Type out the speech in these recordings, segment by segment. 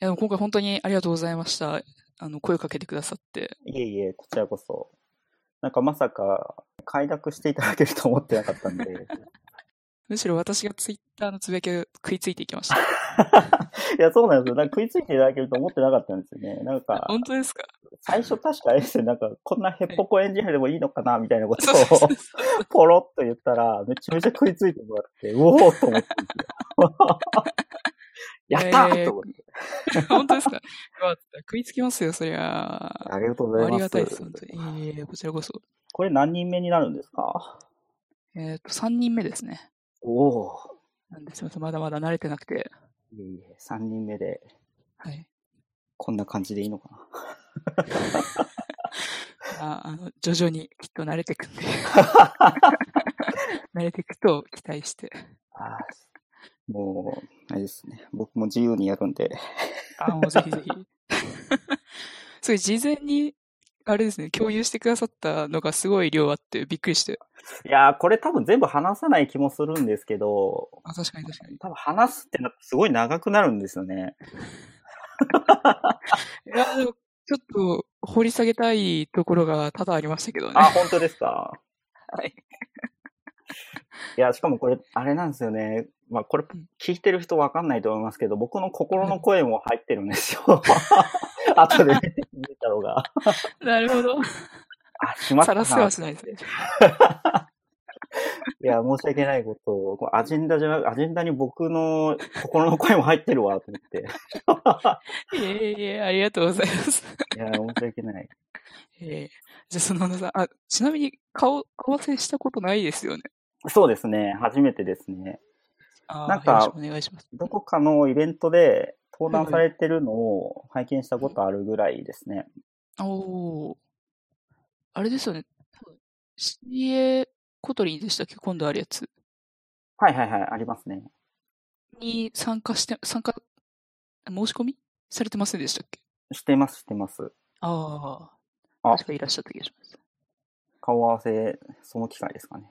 や、でも今回本当にありがとうございました。あの、声をかけてくださって。いえいえ、こちらこそ。なんかまさか、快諾していただけると思ってなかったんで。むしろ私がツイッターのつぶやきが食いついていきました。いや、そうなんですよ。なんか食いついていただけると思ってなかったんですよね。なんか、本当ですか？最初確かあれですよ。なんか、こんなヘッポコエンジニアでもいいのかなみたいなことを、ポロッと言ったら、めちゃめちゃ食いついてもらって、うおーと思って。やったーと思って。本当ですか？食いつきますよ、そりゃ。あありがとうございます。りがたいです、本当に。いえいえ、こちらこそ。これ何人目になるんですか？えっ、と、3人目ですね。おおなんですいまだまだ慣れてなくて。いえいえ、3人目で、はい。こんな感じでいいのかな？ああの、徐々にきっと慣れてくんで、慣れていくと期待して。あーもう、あれですね。僕も自由にやるんで。あ、もうぜひぜひ。それ事前に、あれですね、共有してくださったのがすごい量あってびっくりして。いやー、これ多分全部話さない気もするんですけど、あ、確かに確かに。多分話すってなすごい長くなるんですよね。いや、でも、ちょっと掘り下げたいところが多々ありましたけどね。あ、本当ですか？はい。いや、しかもこれ、あれなんですよね。まあ、これうん、聞いてる人わかんないと思いますけど、僕の心の声も入ってるんですよ。後で見たのが。なるほど。あ、しまったな。さらすはしないですね。いや、申し訳ないことを、アジェンダじゃなく、アジェンダに僕の心の声も入ってるわ、と思って。いえいえ、ありがとうございます。いや、申し訳ない。ええじゃあ、その、あ、ちなみに顔、顔合わせしたことないですよね。そうですね、初めてですね。なんかよろしくお願いします。どこかのイベントで登壇されてるのを拝見したことあるぐらいですね。おー。あれですよね。多分 CA Kotlin でしたっけ？今度あるやつはいはいはい、ありますね。に参加して、参加、申し込み？されてませんでしたっけ？してます、してます。あああ。確かいらっしゃった気がします。顔合わせ、その機会ですかね。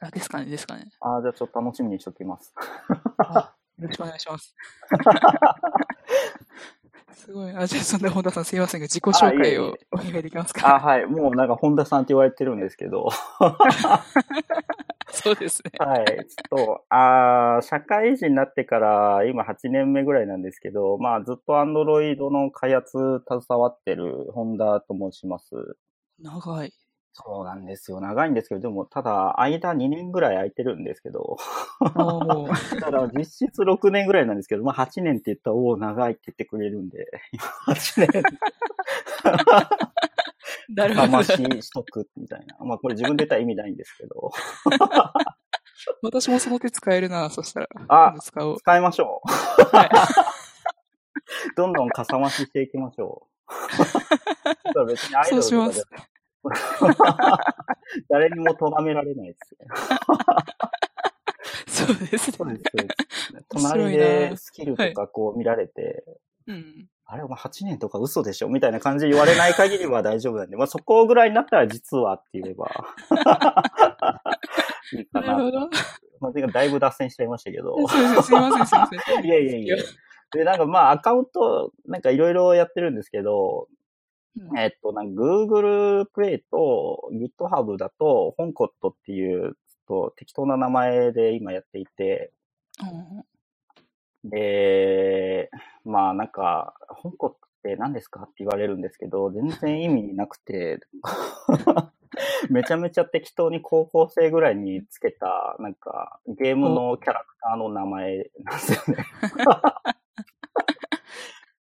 あ、ですかね、ですかね。ああ、じゃあちょっと楽しみにしておきます。あ、よろしくお願いします。すごい。あ、じゃあ、そんな本田さんすいませんが、自己紹介をお願いできますか？あはい。もうなんか本田さんって言われてるんですけど。そうですね。はい。ちょっと、あー社会人になってから今8年目ぐらいなんですけど、まあずっと Android の開発携わってる本田と申します。長い。そうなんですよ。長いんですけど、でもただ間2年ぐらい空いてるんですけど、ただ実質6年ぐらいなんですけど、まあ8年って言ったら、おお、長いって言ってくれるんで、今8年。なるほど。魂しとくみたいな。まあこれ自分で言ったら意味ないんですけど。私もその手使えるな、そしたら。あ使おう。使いましょはい。う。どんどんかさ増ししていきましょう。そう別にアイドルとかじゃそうします。誰にも咎められないですよ。そうですね。そうです、そうです。隣でスキルとかこう見られて、うん。あれお前8年とか嘘でしょみたいな感じで言われない限りは大丈夫なんで、まあそこぐらいになったら実はって言えば いいかな。なるほど。まあ、だいぶ脱線しちゃいましたけど。すいません、すいません。いやいやいや。で、なんかまあアカウント、なんかいろいろやってるんですけど、うん。えっと、なんか Google プレイと GitHub だと、ホンコットっていう、と適当な名前で今やっていて、うん。で、まあなんか、ホンコットって何ですかって言われるんですけど、全然意味なくて、めちゃめちゃ適当に高校生ぐらいにつけた、なんか、ゲームのキャラクターの名前なんですよね。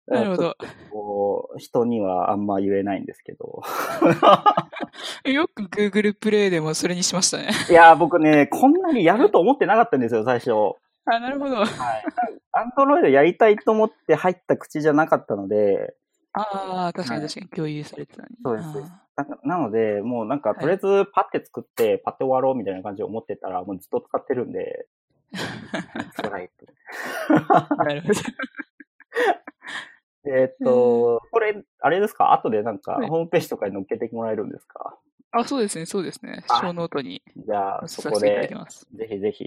なるほど。こう、人にはあんま言えないんですけど。よく Google プレイでもそれにしましたね。いやー、僕ね、こんなにやると思ってなかったんですよ、最初。あ、なるほど。はい。アンドロイドやりたいと思って入った口じゃなかったので、ああ、確かにはい確かに共有されてたね。そうですあななので、もうなんか、とりあえずパッて作って、パッて終わろうみたいな感じで思ってたら、もうずっと使ってるんで、辛いって。ーなるほど。えーっと、これ、あれですか？後でなんか、はいホームページとかに載っけてもらえるんですか？あ、そうですね、そうですね。あ、ショーノートにじゃあ、そこで、ます。ぜひぜひ、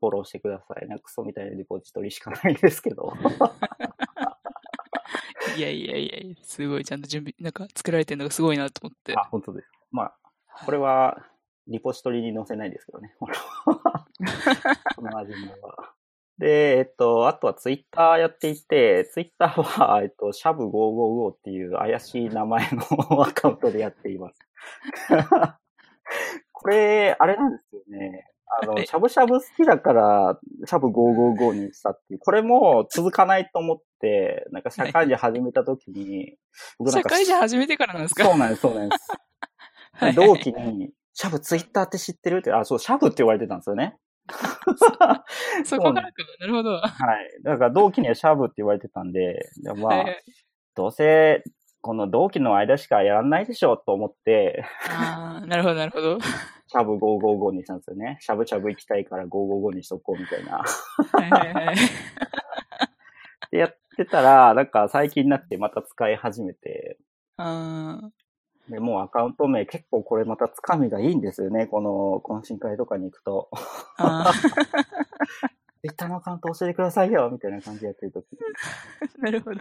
フォローしてください。なんかクソみたいなリポジトリしかないですけど。いやいやいやいや、すごい、ちゃんと準備、なんか作られてるのがすごいなと思って。あ、本当です。まあ、これは、リポジトリに載せないですけどね。このアジェンダは。で、えっと、あとはツイッターやっていて、ツイッターは、えっと、シャブ555っていう怪しい名前の アカウントでやっています。これ、あれなんですよね。あの、はいしゃぶしゃぶ好きだから、シャブ555にしたっていう、これも続かないと思って、なんか社会人始めた時に、僕なん社か会人始めてからなんですか？そうなんです、そうなんです。同期に、シャブツイッターって知ってるって、あ、そう、シャブって言われてたんですよね。そこからか。なるほど。ははい。だから同期にはシャブって言われてたんで、でまあ、いはい。どうせ、この同期の間しかやらないでしょうと思って、ああ、なるほど、なるほど。シャブ555にしたんですよね。しゃぶしゃぶ行きたいから555にしとこうみたいな。はいはいはい。で、やってたら、なんか最近になってまた使い始めて、あで、もうアカウント名結構これまたつかみがいいんですよね。この懇親会とかに行くと。ツ イッターのアカウント教えてくださいよみたいな感じでやってるとき なるほど。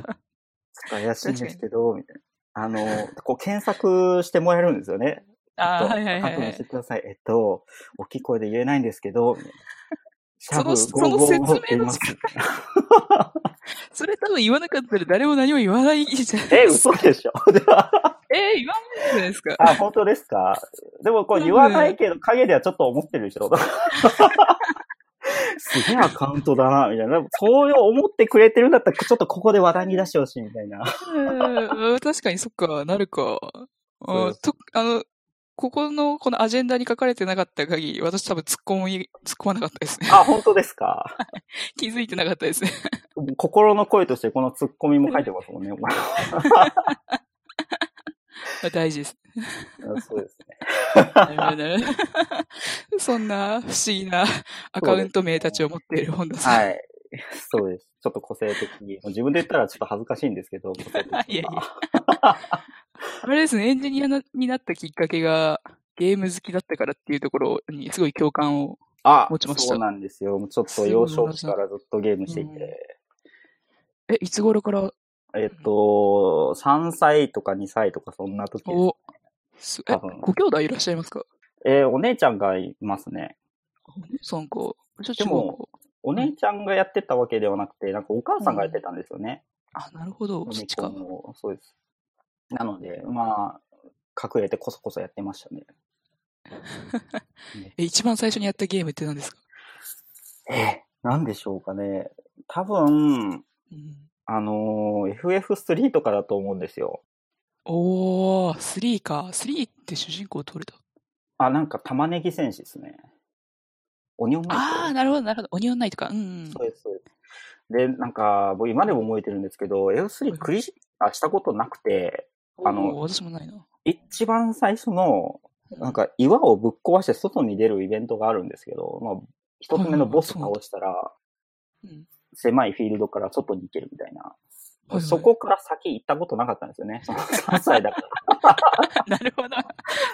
使いやすいんですけど、みたいな。あの、こう検索してもらえるんですよね。ああ、えっとはいはいはいアカウント教えてください。えっと、大きい声で言えないんですけど、シャブそのその説明555って言います。それ多分言わなかったら誰も何も言わないじゃないえ、ですか。嘘でしょえー、言わないじゃないですか。あ、本当ですか？でもこれ言わないけど、影ではちょっと思ってるでしょ？すげえアカウントだな、みたいな。そう思ってくれてるんだったら、ちょっとここで話題に出してほしい、みたいな。うん確かにそっか、なるか。あと、あの、ここの、このアジェンダに書かれてなかった限り、私多分突っ込み、突っ込まなかったですね。あ、本当ですか？気づいてなかったですね。心の声としてこのツッコミも書いてますもんね。大事です。そうですね。そんな不思議なアカウント名たちを持っている本田さん。はい。そうです。ちょっと個性的に。自分で言ったらちょっと恥ずかしいんですけど、いやいやあれですね、エンジニアなになったきっかけが、ゲーム好きだったからっていうところにすごい共感を。あ持ちましたそうなんですよ。ちょっと幼少期からずっとゲームしていうんて。え、いつ頃から、えっと、3歳とか2歳とかそんな時です。お、すえ多分、ご兄弟いらっしゃいますか？えーお姉ちゃんがいますね。お姉さんか。ちょっとでもお姉ちゃんがやってたわけではなくて、なんかお母さんがやってたんですよね。あ、なるほど。そっちか。そうです。なので、まあ、隠れてこそこそやってましたね。え、一番最初にやったゲームって何ですか？え、なんでしょうかね。多分、うん。あのー FF3 とかだと思うんですよ。おー、3か。3って主人公どれだあ、なんか玉ねぎ戦士ですね。オニオンナイトあー、なるほど、なるほど。オニオンナイトか。うんうん。そうです、そうです。で、なんか、僕今でも覚えてるんですけど、F3 クリアしたことなくて、あの私もないな。一番最初の、なんか岩をぶっ壊して外に出るイベントがあるんですけど、まあ、一つ目のボス倒したら、うん狭いフィールドから外に行けるみたいな。はいはいそこから先行ったことなかったんですよね。その3歳だから。なるほど。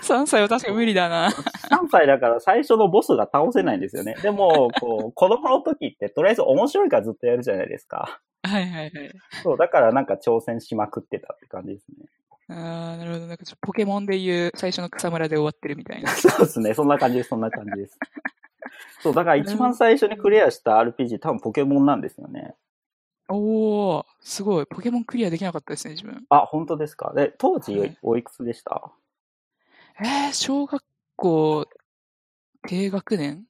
3歳は確か無理だな。3歳だから最初のボスが倒せないんですよね。でも、こう、子供の時ってとりあえず面白いからずっとやるじゃないですか。はいはいはい。そう、だからなんか挑戦しまくってたって感じですね。あー、なるほど。なんかポケモンでいう最初の草むらで終わってるみたいな。そうですね。そんな感じです。そんな感じです。そう、だから一番最初にクリアした RPG 多分ポケモンなんですよね。おー、すごい。ポケモンクリアできなかったですね、自分。あ、本当ですか？で、当時はいおいくつでした？えー、小学校低学年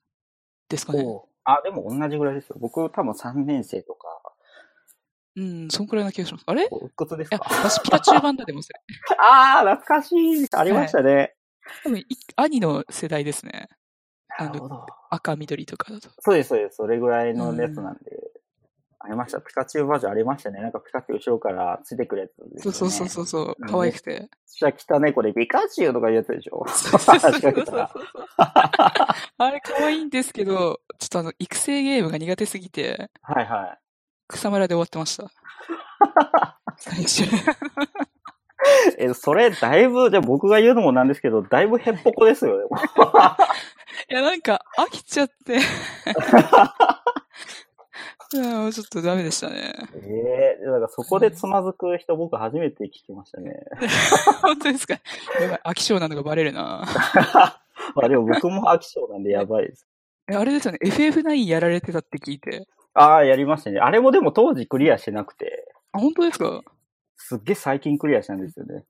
ですかね。あ、でも同じぐらいですよ。僕多分3年生とか。うん、そんくらいな気がします。あれ？いおいくつですや、か私ピカチュウ版だでもそれ。ああ、懐かしい。ありましたね。多分い兄の世代ですね。なるほど。赤緑とかだと。そうです、そうです。それぐらいのやつなんで。ありました。ピカチュウバージョンありましたね。なんかピカチュウ後ろからついてくるやつね。そうそうそうそうそううん。可愛くて。ちゃ汚い子でピカチュウとかいうやつでしょ？そうそうそうそう仕掛けたらあれ可愛いんですけど、ちょっとあの、育成ゲームが苦手すぎて、はいはい。草むらで終わってました。最初。え、それ、だいぶ、じゃあ僕が言うのもなんですけど、だいぶへっぽこですよね。いや、なんか、飽きちゃって。いやーちょっとダメでしたね。ええだからそこでつまずく人僕初めて聞きましたね。本当ですか？やばい、飽き性なのがバレるな。まあでも僕も飽き性なんでやばいです。えあれですよね、FF9 やられてたって聞いて。ああ、やりましたね。あれもでも当時クリアしてなくて、あ、本当ですか？すっげえ最近クリアしたんですよね。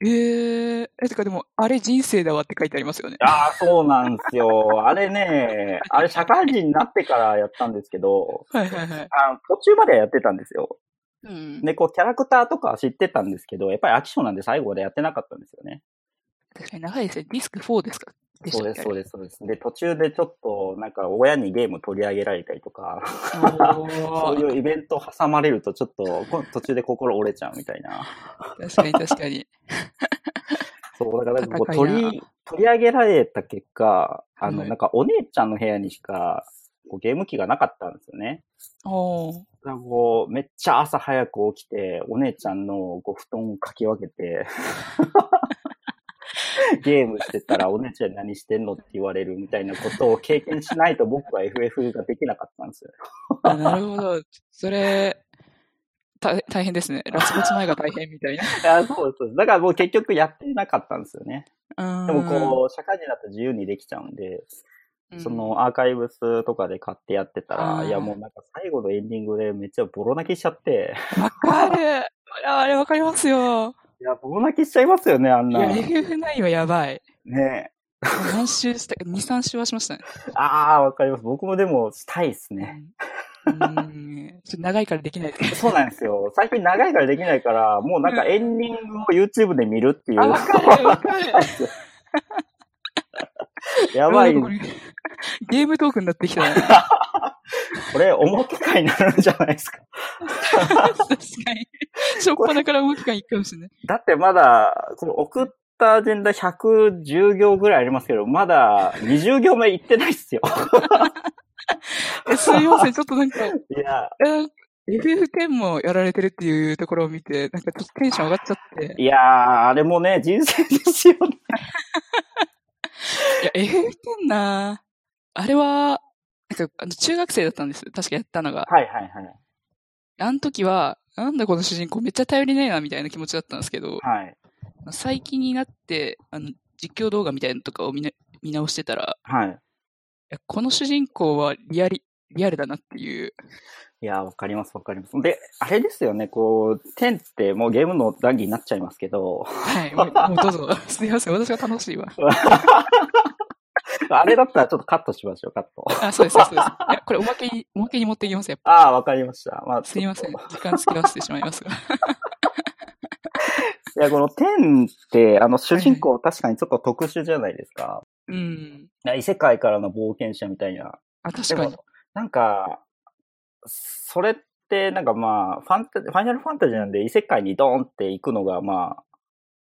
えー、え、てかでも、あれ人生だわって書いてありますよね。ああ、そうなんですよ。あれね、あれ社会人になってからやったんですけど、はいはいはい。あの途中まではやってたんですよ。うん。で、こう、キャラクターとかは知ってたんですけど、やっぱり飽き性なんで最後までやってなかったんですよね。確かに長いですね。ディスク4ですか？でそうです、そうです、そうです。で、途中でちょっと、なんか、親にゲーム取り上げられたりとか、お そうーいうイベント挟まれると、ちょっと、こ途中で心折れちゃうみたいな。確かに確かに。そう、だからこう取り、取り上げられた結果、あの、はいなんかお姉ちゃんの部屋にしか、こうゲーム機がなかったんですよね。おーだこう、めっちゃ朝早く起きて、お姉ちゃんのこう布団をかき分けて、ゲームしてたらお姉ちゃん何してんのって言われるみたいなことを経験しないと僕は FF ができなかったんですよ。あなるほど。それ、た大変ですね。ラスボス前が大変みたいな。いやそうですそう。だからもう結局やってなかったんですよね。ででもこう、社会人だと自由にできちゃうんで、そ、のアーカイブスとかで買ってやってたら、あーいやもうなんか最後のエンディングでめっちゃボロ泣きしちゃって、うんわかる。ああれわかりますよ。いや、ボロ泣きしちゃいますよね、あんな。いや、ね FF9 はやばい。え。何周したか、2、3周はしましたね。ああ、わかります。僕もでもしたいですね。うん。うんちょっと長いからできない。そうなんですよ。最近長いからできないから、もうなんかエンディングを YouTube で見るっていう。あ、わかる、わかる。やばい。ゲームトークになってきたね。これ、重機会になるんじゃないですか。確かに。しょっぱなから動きがいくかもしれない。だってまだ、この送ったアジェンダ110行ぐらいありますけど、まだ20行目いってないっすよ。え、すいません、ちょっとなんか、いや、え FF10 もやられてるっていうところを見て、なんかちょっとテンション上がっちゃって。いやー、あれもね、人生ですよね。いや、FF10 なあれは、あの、中学生だったんです。確かやったのが。はいはいはい。あの時は、なんだこの主人公めっちゃ頼りねえな、みたいな気持ちだったんですけど、はい。最近になって、あの、実況動画みたいなのとかを見,、ね、見直してたら、はい。いやこの主人公はリアリ、リアルだなっていう。いやー、わかりますわかります。で、あれですよね、こう、10ってもうゲームの談義になっちゃいますけど、はい、もうどうぞ。すみません、私が楽しいわ。あれだったらちょっとカットしましょう、カット。あ、そうです、そうです。いや、これおまけに、おまけに持ってきます、やっぱ。ああ、わかりました。まあ、すいません。時間付き合わせてしまいますが。といや、この10って、あの、主人公確かにちょっと特殊じゃないですか。うん。異世界からの冒険者みたいな。あ、確かになんか、それって、なんかまあ、ファンタ、ファイナルファンタジーなんで異世界にドーンって行くのが、まあ、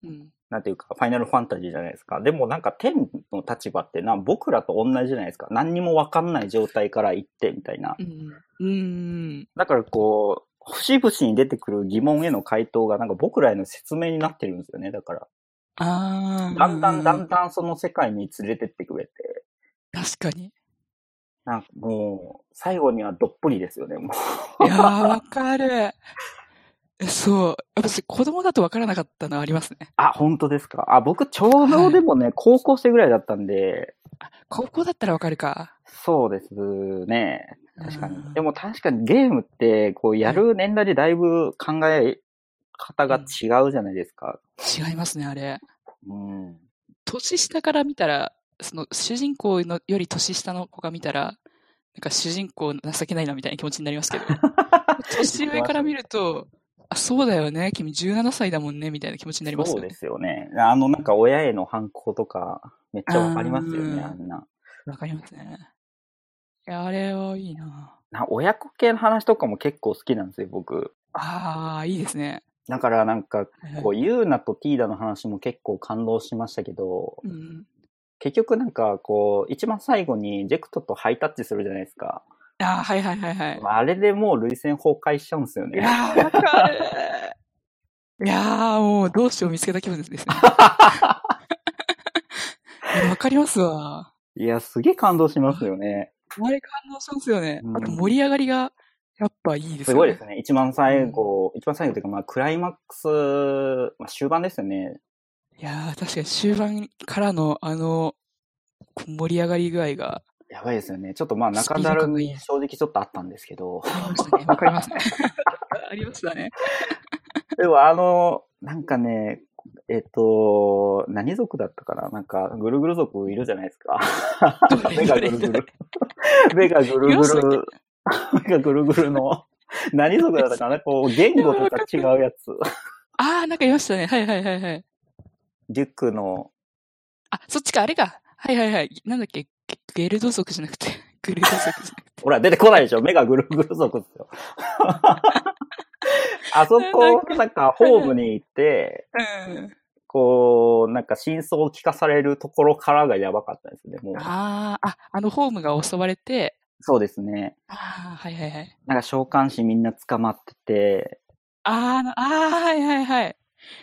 うん。なんていうか、ファイナルファンタジーじゃないですか。でもなんか、天の立場ってな、僕らと同じじゃないですか。何にもわかんない状態から行って、みたいなう。ん。うん。だからこう、節々に出てくる疑問への回答が、なんか僕らへの説明になってるんですよね。だから、ああ。だんだんだうんだんその世界に連れてってくれて、確かに。なんかもう、最後にはどっぷりですよね、もう。いやー、わかる。えそう。私、子供だとわからなかったのありますね。あ、本当ですか？あ、僕ちょうどでもね、高校生ぐらいだったんで、高校だったらわかるか。そうですね。確かにう。んでも確かにゲームって、こう、やる年代でだいぶ考え方が違うじゃないですか。違いますね、あれ。うん。年下から見たら、その主人公のより年下の子が見たら、なんか主人公情けないなみたいな気持ちになりますけど、年上から見ると、あ、そうだよね、君17歳だもんね、みたいな気持ちになりますよねそうで。すよね。あの、なんか親への反抗とか、めっちゃわかりますよね、あんな。わかりますね。いや、あれはいいな。な親子系の話とかも結構好きなんですよ、僕。ああ、いいですね。だからなんか、こう、ユーナとティーダの話も結構感動しましたけど、うん。結局なんかこう、一番最後にジェクトとハイタッチするじゃないですか。ああ、はいはいはいはい。あれでもう涙腺崩壊しちゃうんですよね。いやー、わかる。いやー、もう、どうしよう見つけた気分ですね。わかりますわ。いや、すげえ感動しますよね。あれ感動しますよね。うんあと盛り上がりがやっぱいいですよね。すごいですね。一番最後、一番最後というか、まあ、クライマックス、まあ、終盤ですよね。いやー、確かに終盤からのあの、盛り上がり具合が、やばいですよね。ちょっとまあ、中だるみ正直ちょっとあったんですけど。わかりますね。ありましたね。でもあの、なんかね、えっ、と、何族だったかな？なんか、ぐるぐる族いるじゃないですか。目がぐるぐる。目がぐるぐる。目がぐるぐるの。何族だったかな？こう、言語とか違うやつ。あー、なんかいましたね。はいはいはいはい。リュックの、あ、そっちか、あれか。はいはいはい。なんだっけ、ゲゲルド族じゃなくて、グルド族じゃなくて。ほら、出てこないでしょ目がぐるぐる族ですよ。あそこ、なんか、ホームに行って、うん。こう、なんか真相を聞かされるところからがやばかったですね、もう。あー、あ、あのホームが襲われて、そうですね。あー、はいはいはい。なんか召喚師みんな捕まってて、あー、あー、はいはいはい。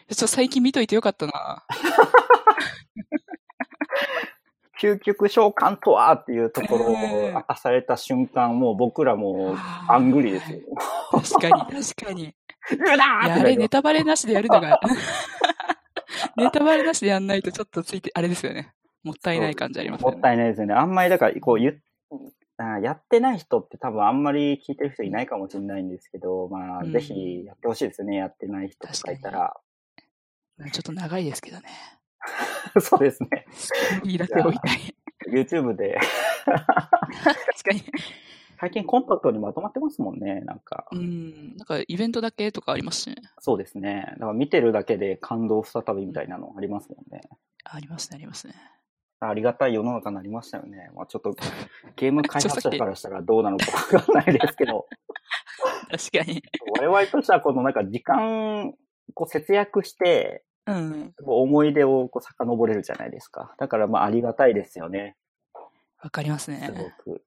ちょっと最近見といてよかったな。究極召喚とはっていうところをうん明かされた瞬間、もう僕らもアングリですよ。確かに、確かに。あれネタバレなしでやるのが、ネタバレなしでやんないとちょっとついて、あれですよね。もったいない感じありますよもったいないですよね。あんまりだから、こう言やってない人って多分あんまり聞いてる人いないかもしれないんですけど、まあ、うんぜひやってほしいですよね。やってない人とかいたら。ちょっと長いですけどね。そうですね。ストーリーだけ置いたい。YouTube で、確かに。最近コンパクトにまとまってますもんね。なんか、うん。なんかイベントだけとかありますしね。そうですね。だから見てるだけで感動再びみたいなのありますもんね。ありますね、ありますね。ありがたい世の中になりましたよね。まあちょっと、ゲーム開発者からしたらどうなのかわかんないですけど、確かに。我々としてはこのなんか時間、こう節約して、うん。思い出をこう遡れるじゃないですか。だからまあありがたいですよね。わかりますすね。ごく。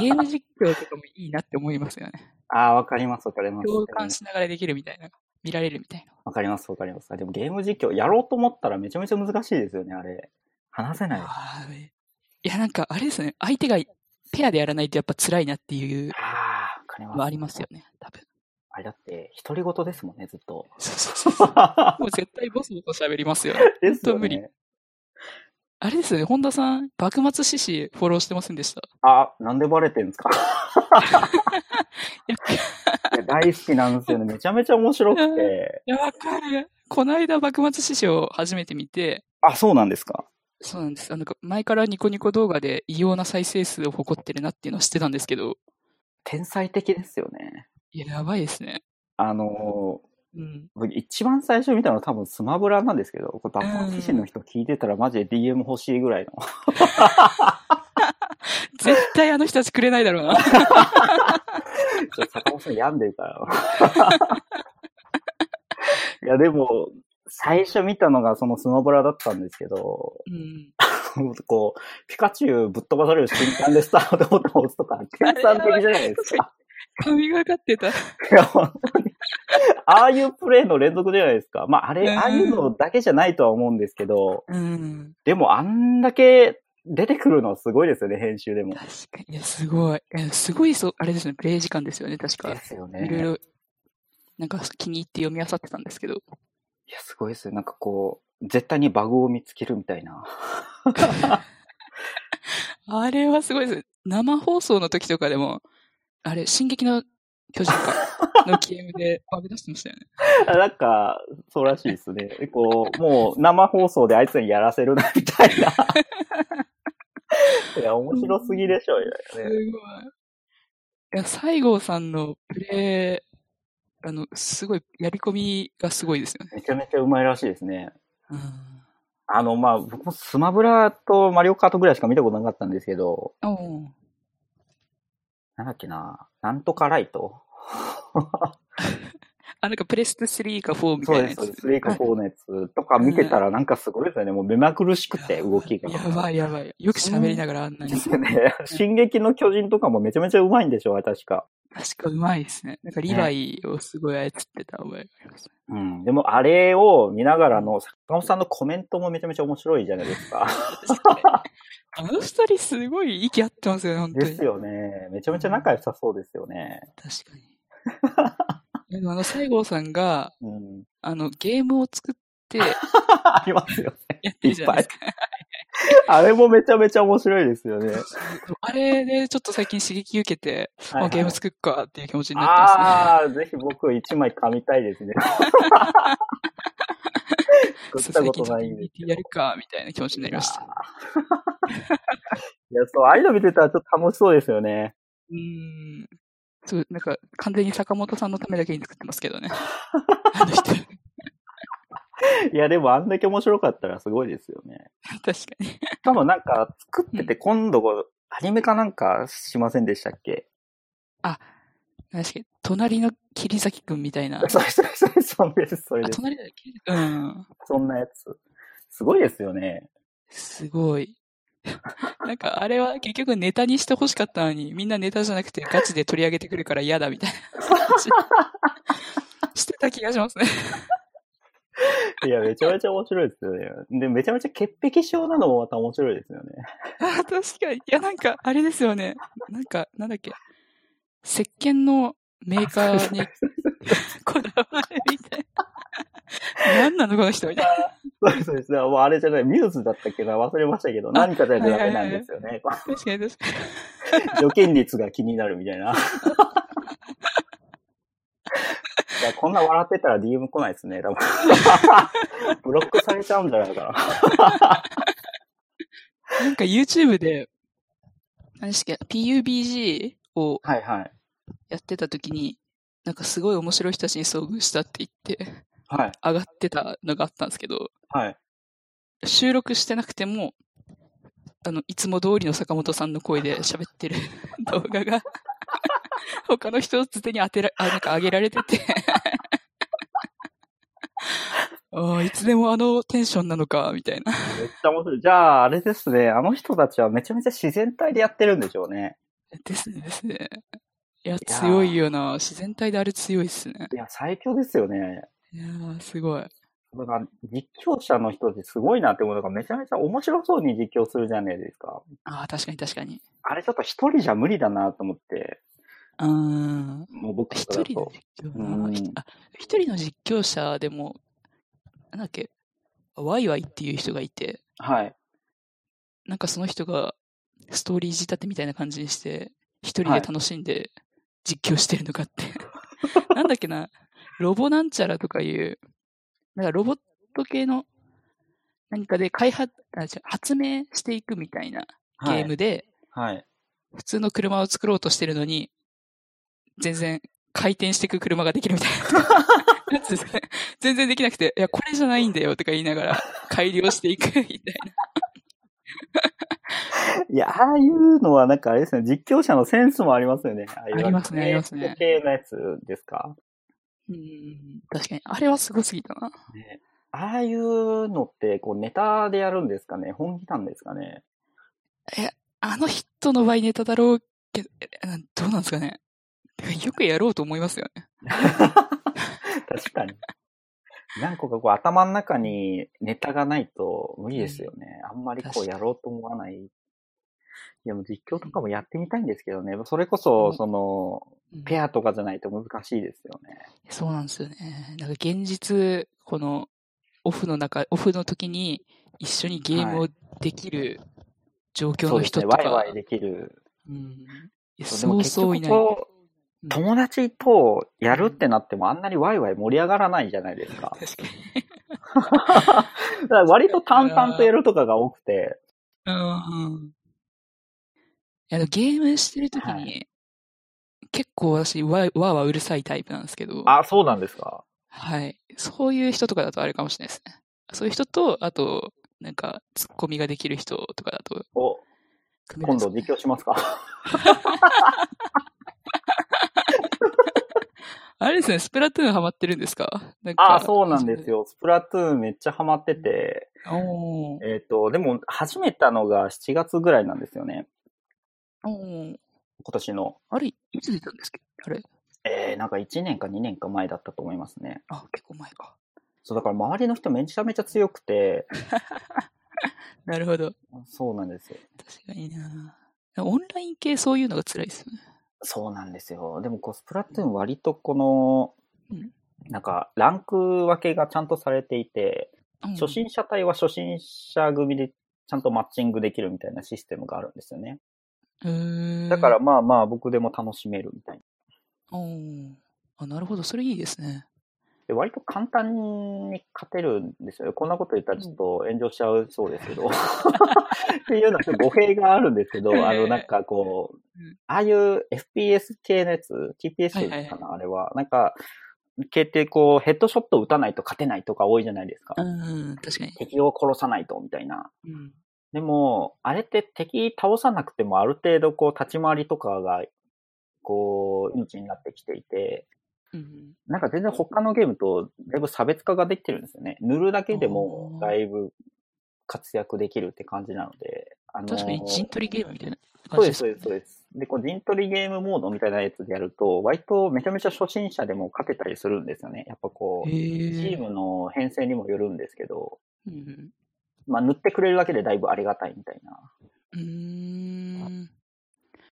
ゲーム実況とかもいいなって思いますよね。ああ、わかります、わかります。共感しながらできるみたいな。見られるみたいな。わかります、わかります。あでもゲーム実況やろうと思ったらめちゃめちゃ難しいですよね、あれ。話せない。いや、なんか、あれですね。相手がペアでやらないとやっぱ辛いなっていう。のはありますよね。多分。あれだって、独り言ですもんね、ずっと。そうそうそう。もう絶対ボスと喋りますよね。ですよ本当無理ね。あれですよね。本田さん、幕末志士フォローしてませんでした？あ、なんでバレてんですか？大好きなんですよね。めちゃめちゃ面白くて。いやわかる。この間、幕末志士を初めて見て、あ、そうなんですか？そうなんです。あの前からニコニコ動画で異様な再生数を誇ってるなっていうのを知ってたんですけど、天才的ですよね。いや、やばいですね。あのうん。一番最初見たのは多分スマブラなんですけど、これバック自身の人聞いてたらマジで DM 欲しいぐらいの。絶対あの人たちくれないだろうな。ちょっと坂本さん病んでるから。いや、でも、最初見たのがそのスマブラだったんですけど、うん。こう、ピカチュウぶっ飛ばされる瞬間でスタートボタンを押すとか、計算的じゃないですか。神がかってた。いや、本当に。ああいうプレイの連続じゃないですか。まあ、あれ、うんああいうのだけじゃないとは思うんですけど、うん。でもあんだけ出てくるのはすごいですよね、編集でも。確かに。いや、すごい。いや、すごい、そう、あれですね、プレイ時間ですよね、確かで。すよいろいね。ろ、なんか気に入って読み漁ってたんですけど。いや、すごいですよ。なんかこう、絶対にバグを見つけるみたいな。あれはすごいです。生放送の時とかでも、あれ、進撃の巨人か のゲームでバグ出してましたよね。なんか、そうらしいですね。こう、もう生放送であいつにやらせるな、みたいな。いや、面白すぎでしょうよすごい。ね。いや、西郷さんのプレイ、あの、すごい、やり込みがすごいですよね。めちゃめちゃうまいらしいですね。うん。あの、まあ、僕もスマブラとマリオカートぐらいしか見たことなかったんですけど、おうなんだっけな、なんとかライト あ、なんかプレステ3か4みたそうです、いなやつ。そうです。3か4のやつとか見てたらなんかすごいですよね。もう目まぐるしくて、動きが。やばいやばい。よく喋りながらあんなにで。すよね。進撃の巨人とかもめちゃめちゃうまいんでしょう、確か。確かうまいですね。なんかリヴァイをすごい操ってた覚えがあります、ね。うん。でも、あれを見ながらの坂本さんのコメントもめちゃめちゃ面白いじゃないですか。あの二人すごい息合ってますよね、本当に。ですよね。めちゃめちゃ仲良さそうですよね。確かに。でもあの、西郷さんが、うん。あの、ゲームを作って ありますよね。やってるじゃないですか。あれもめちゃめちゃ面白いですよね。あれでちょっと最近刺激受けて、はいはいあゲーム作っかっていう気持ちになってますね。ああ、ぜひ僕一枚噛みたいですね。作ったことないんで。やるか、みたいな気持ちになりました。いや、そう、ああいうの見てたらちょっと楽しそうですよね。うーん。そう、なんか、完全に坂本さんのためだけに作ってますけどね。あの人。いや、でもあんだけ面白かったらすごいですよね。確かに。しかもなんか、作ってて今度、アニメかなんかしませんでしたっけ？確かに、隣の桐崎くんみたいな。それそれそれ、それです、それあ、です。隣だよ、桐崎うん。そんなやつ。すごいですよね。すごい。なんか、あれは結局ネタにして欲しかったのに、みんなネタじゃなくてガチで取り上げてくるから嫌だみたいな話してた気がしますね。いや、めちゃめちゃ面白いですよね。で、めちゃめちゃ潔癖症なのもまた面白いですよね。あ確かに。いや、なんか、あれですよね。なんか、なんだっけ。石鹸のメーカーに こだわるみたいな。何なのこの人みたいな。そうです、そうです。もうあれじゃない、ミューズだったっけな忘れましたけど、何かじゃダメなんですよね。確かに確かに。除菌率が気になるみたいな。いやこんな笑ってたら DM 来ないですね、多分。ブロックされちゃうんじゃないかな。なんか YouTube で、何でしたっけ、PUBG をはいはい。やってた時に、なんかすごい面白い人たちに遭遇したって言って、はい。上がってたのがあったんですけど、はい。収録してなくても、あの、いつも通りの坂本さんの声で喋ってる 動画が、他の人つてに当てら、あ、なんか上げられてて ああ、いつでもあのテンションなのか、みたいな。めっちゃ面白い。じゃあ、あれですね。あの人たちはめちゃめちゃ自然体でやってるんでしょうね。ですね、ですね。いや、強いよな。自然体であれ強いっすね。いや、最強ですよね。いやー、すごい。だから、実況者の人ってすごいなって思うのが、めちゃめちゃ面白そうに実況するじゃないですか。ああ、確かに確かに。あれちょっと一人じゃ無理だなと思って、うーん。もう僕一。人の実況あ一人の実況者でも、なんだっけ、ワイワイっていう人がいて、はい。なんかその人がストーリー仕立てみたいな感じにして、一人ではい楽しんで実況してるのかって。なんだっけな、ロボなんちゃらとかいう、なんかロボット系の何かで開発、あ違う発明していくみたいなゲームで、はい。普通の車を作ろうとしてるのに、全然回転していく車ができるみたいな。全然できなくて、いや、これじゃないんだよとか言いながら改良していくみたいな。いや、ああいうのはなんかあれですね、実況者のセンスもありますよね。ありますねありますね系のやつですか？うん、確かに。あれはすごすぎたな。ああいうのって、こう、ネタでやるんですかね？本気なんですかね？え、あの人の場合ネタだろうけど、えどうなんですかね？よくやろうと思いますよね。確かに。何個かこう頭の中にネタがないと無理ですよね。あんまりこうやろうと思わない。いやもう実況とかもやってみたいんですけどね。それこそ、うんその、ペアとかじゃないと難しいですよね。そうなんですよね。なんか現実、この、オフの中、オフの時に一緒にゲームをできる状況のそうですね。人とか。ワイワイできる。うん。そうそういない。友達とやるってなってもあんなにワイワイ盛り上がらないじゃないですか。確かに。だ割と淡々とやるとかが多くて。うん。いや、でもゲームしてる時に、はい結構私、わ、わーわーうるさいタイプなんですけど、あ、そうなんですか。はい。そういう人とかだとあれかもしれないですね。そういう人と、あと、なんか、ツッコミができる人とかだと、お、今度実況しますか？あれですね、スプラトゥーンハマってるんですか？なんかあ、そうなんです。よ。スプラトゥーンめっちゃハマってて、えっ、と、でも始めたのが7月ぐらいなんですよね。今年の。あれ、いつ出たんですかあれ。えー、なんか1年か2年か前だったと思いますね。あ、結構前か。そう、だから周りの人めちゃめちゃ強くて、なるほど。そうなんですよ。確かになオンライン系そういうのが辛いですよね。そうなんですよ。でもこう、スプラトゥーン割とこの、うんなんか、ランク分けがちゃんとされていて、うん初心者隊は初心者組でちゃんとマッチングできるみたいなシステムがあるんですよね。だから、まあまあ僕でも楽しめるみたいな。おーあ、なるほど。それいいですね。で割と簡単に勝てるんですよ。こんなこと言ったらちょっと炎上しちゃうそうですけど。っていうのは語弊があるんですけど、あの、なんかこううん、ああいう FPS 系のやつ、TPS はいはいかな、あれは。なんか、系ってこう、ヘッドショット打たないと勝てないとか多いじゃないですか。うん、確かに。敵を殺さないと、みたいな。うん。でも、あれって敵倒さなくてもある程度こう、立ち回りとかが、こう、命になってきていて、うん。なんか全然他のゲームとだいぶ差別化ができてるんですよね。塗るだけでもだいぶ活躍できるって感じなので。あのー確かに陣取りゲームみたいなそうです、感じです。そうです、そうです。で、こう陣取りゲームモードみたいなやつでやると、割とめちゃめちゃ初心者でも勝てたりするんですよね。やっぱこう、へチーームの編成にもよるんですけど、うん。まあ塗ってくれるだけでだいぶありがたいみたいな。うーん。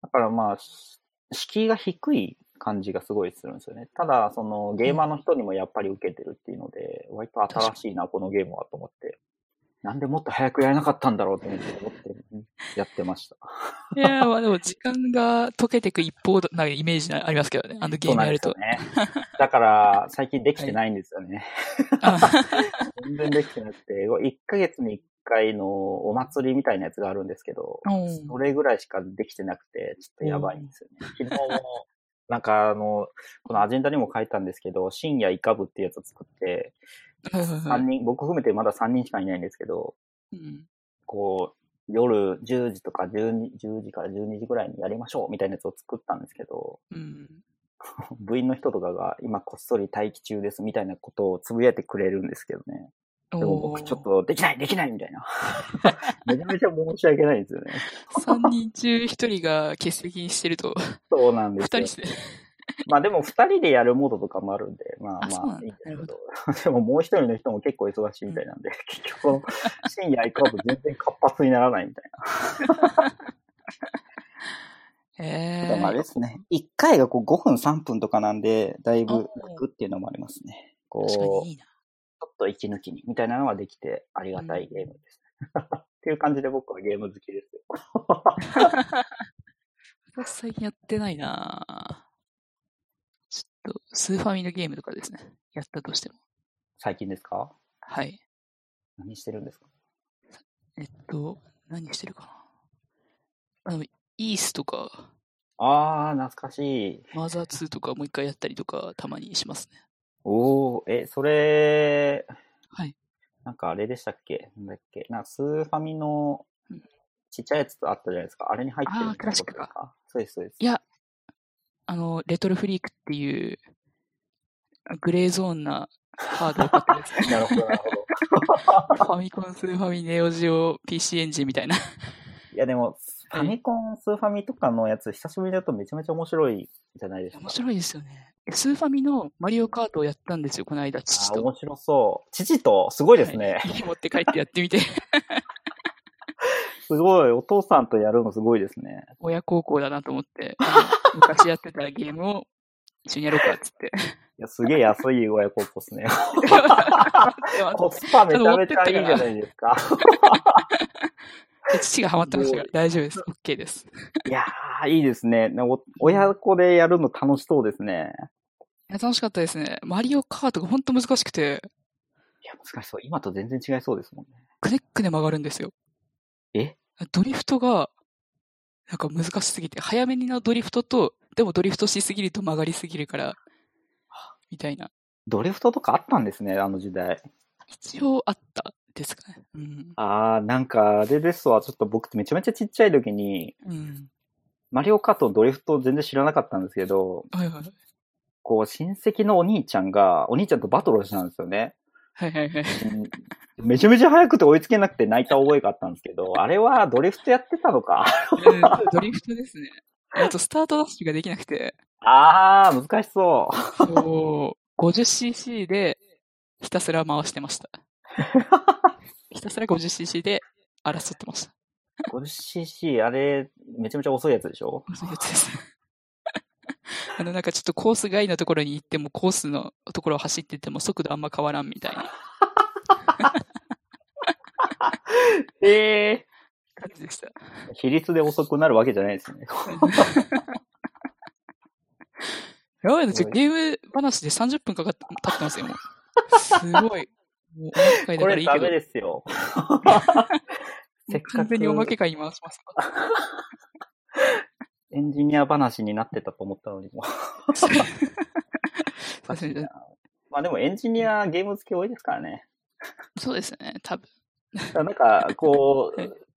だからまあ、し敷居が低い感じがすごいするんですよね。ただ、そのゲーマーの人にもやっぱり受けてるっていうので、割と新しいな、このゲームはと思って。なんでもっと早くやらなかったんだろうと思って思ってやってました。いやー、まあでも時間が溶けていく一方なイメージありますけどね。あのゲームやると。ね。だから、最近できてないんですよね。あ全然できてなくて、1ヶ月に1回のお祭りみたいなやつがあるんですけど、うんそれぐらいしかできてなくて、ちょっとやばいんですよね。昨日も、なんかあの、このアジェンダにも書いたんですけど、深夜イカ部ってやつを作って、はいはいはい3人、僕含めてまだ3人しかいないんですけど、うんこう、夜10時とか12 10時から12時ぐらいにやりましょうみたいなやつを作ったんですけど、うん。部員の人とかが今こっそり待機中ですみたいなことをつぶやいてくれるんですけどね。でも僕ちょっとできないできないみたいな。めちゃめちゃ申し訳ないんですよね。3人中1人が欠席にしてると、そうなんです2よ。人して。まあでも二人でやるモードとかもあるんで、まあまあいいんですけど。でももう一人の人も結構忙しいみたいなんで、結局この深夜イカ部全然活発にならないみたいえな。まあ。ですね。一回がこう5分3分とかなんで、だいぶ楽っていうのもありますね。こう、確かちょ。っと息抜きにみたいなのができてありがたいゲームですね。っていう感じで僕はゲーム好きですよ。私最近やってないなちょっと、スーファミのゲームとかですね。やったとしても。最近ですか？はい。何してるんですか？えっと、何してるかな。あの、イースとか、ああ、懐かしい。マザー2とかもう一回やったりとか、たまにしますね。おおえ、それ、はい。なんかあれでしたっけ？なんだっけ？なんかスーファミのうんちっちゃいやつあったじゃないですか。あれに入ってるあクラシッか？そうです、そうです。いや、あの、レトロフリークっていう、グレーゾーンなハードを買ったやつ。なるほど、なるほど。ファミコン、スーファミ、ネオジオ、PC エンジンみたいな。いや、でも、フはいァミコン、スーファミとかのやつ、久しぶりだとめちゃめちゃ面白いじゃないですか。面白いですよね。スーファミのマリオカートをやったんですよ、この間、父と。面白そう。父と、すごいですね。はい家持って帰ってやってみて、すごい。お父さんとやるのすごいですね。親孝行だなと思って、昔やってたゲームを一緒にやろうかっつって。いや、すげえ安い親孝行ですね。コスパめちゃめちゃいいじゃないですか。父がハマってましたから、大丈夫です。OK です。いやー、いいですね。親子でやるの楽しそうですね。いや楽しかったですね。マリオカートが本当難しくて、いや、難しそう。今と全然違いそうですもんね。くねっくね曲がるんですよ。え？ドリフトが、なんか難しすぎて、早めにのドリフトと、でもドリフトしすぎると曲がりすぎるから、みたいな。ドリフトとかあったんですね、あの時代。一応あったですかね。うん。あー、なんか、あれですわ。ちょっと僕めちゃめちゃちっちゃい時に、うん。マリオカートのドリフト全然知らなかったんですけど、はいはい。こう、親戚のお兄ちゃんが、お兄ちゃんとバトルをしたんですよね。はいはいはい。うんめちゃめちゃ速くて追いつけなくて泣いた覚えがあったんですけど、あれはドリフトやってたのか？うんドリフトですね。あとスタートダッシュができなくて、あー、難しそう。そう 50cc でひたすら回してました。ひたすら 50cc で争ってました。50cc、あれ、めちゃめちゃ遅いやつでしょ？そういうやつです。あの、なんかちょっとコース外のところに行っても、コースのところを走ってても速度あんま変わらんみたいな ええ感じでした。ー、比率で遅くなるわけじゃないですね。やばいな、ちょゲーム話で30分かかって、経ってますよ、もう。すごい。もうおまけ会だこからいいけどれダメ、ですよ。せっかくにおまけ会に回しますか。エンジニア話になってたと思ったのにも。そうですね。まあでもエンジニアゲーム好き多いですからね。そうですね、多分。だからなんか、こ はいう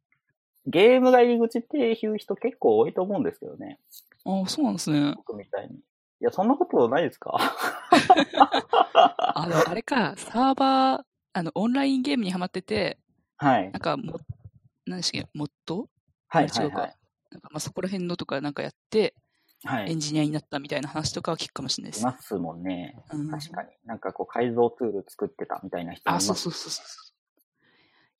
ゲームが入り口っていう人結構多いと思うんですけどね。ああ、そうなんですね。僕みたいに。いや、そんなことないですか？あの、あれか、サーバー、あの、オンラインゲームにハマってて、はいなん。か、も、何でしたっけ、モッド？はい、なんか、まあ、そこら辺のとかなんかやって、はい。はい。エンジニアになったみたいな話とかは聞くかもしれないです。いますもんね。うん確かに。なんかこう改造ツール作ってたみたいな人もいあ、ますそうそうそうそう。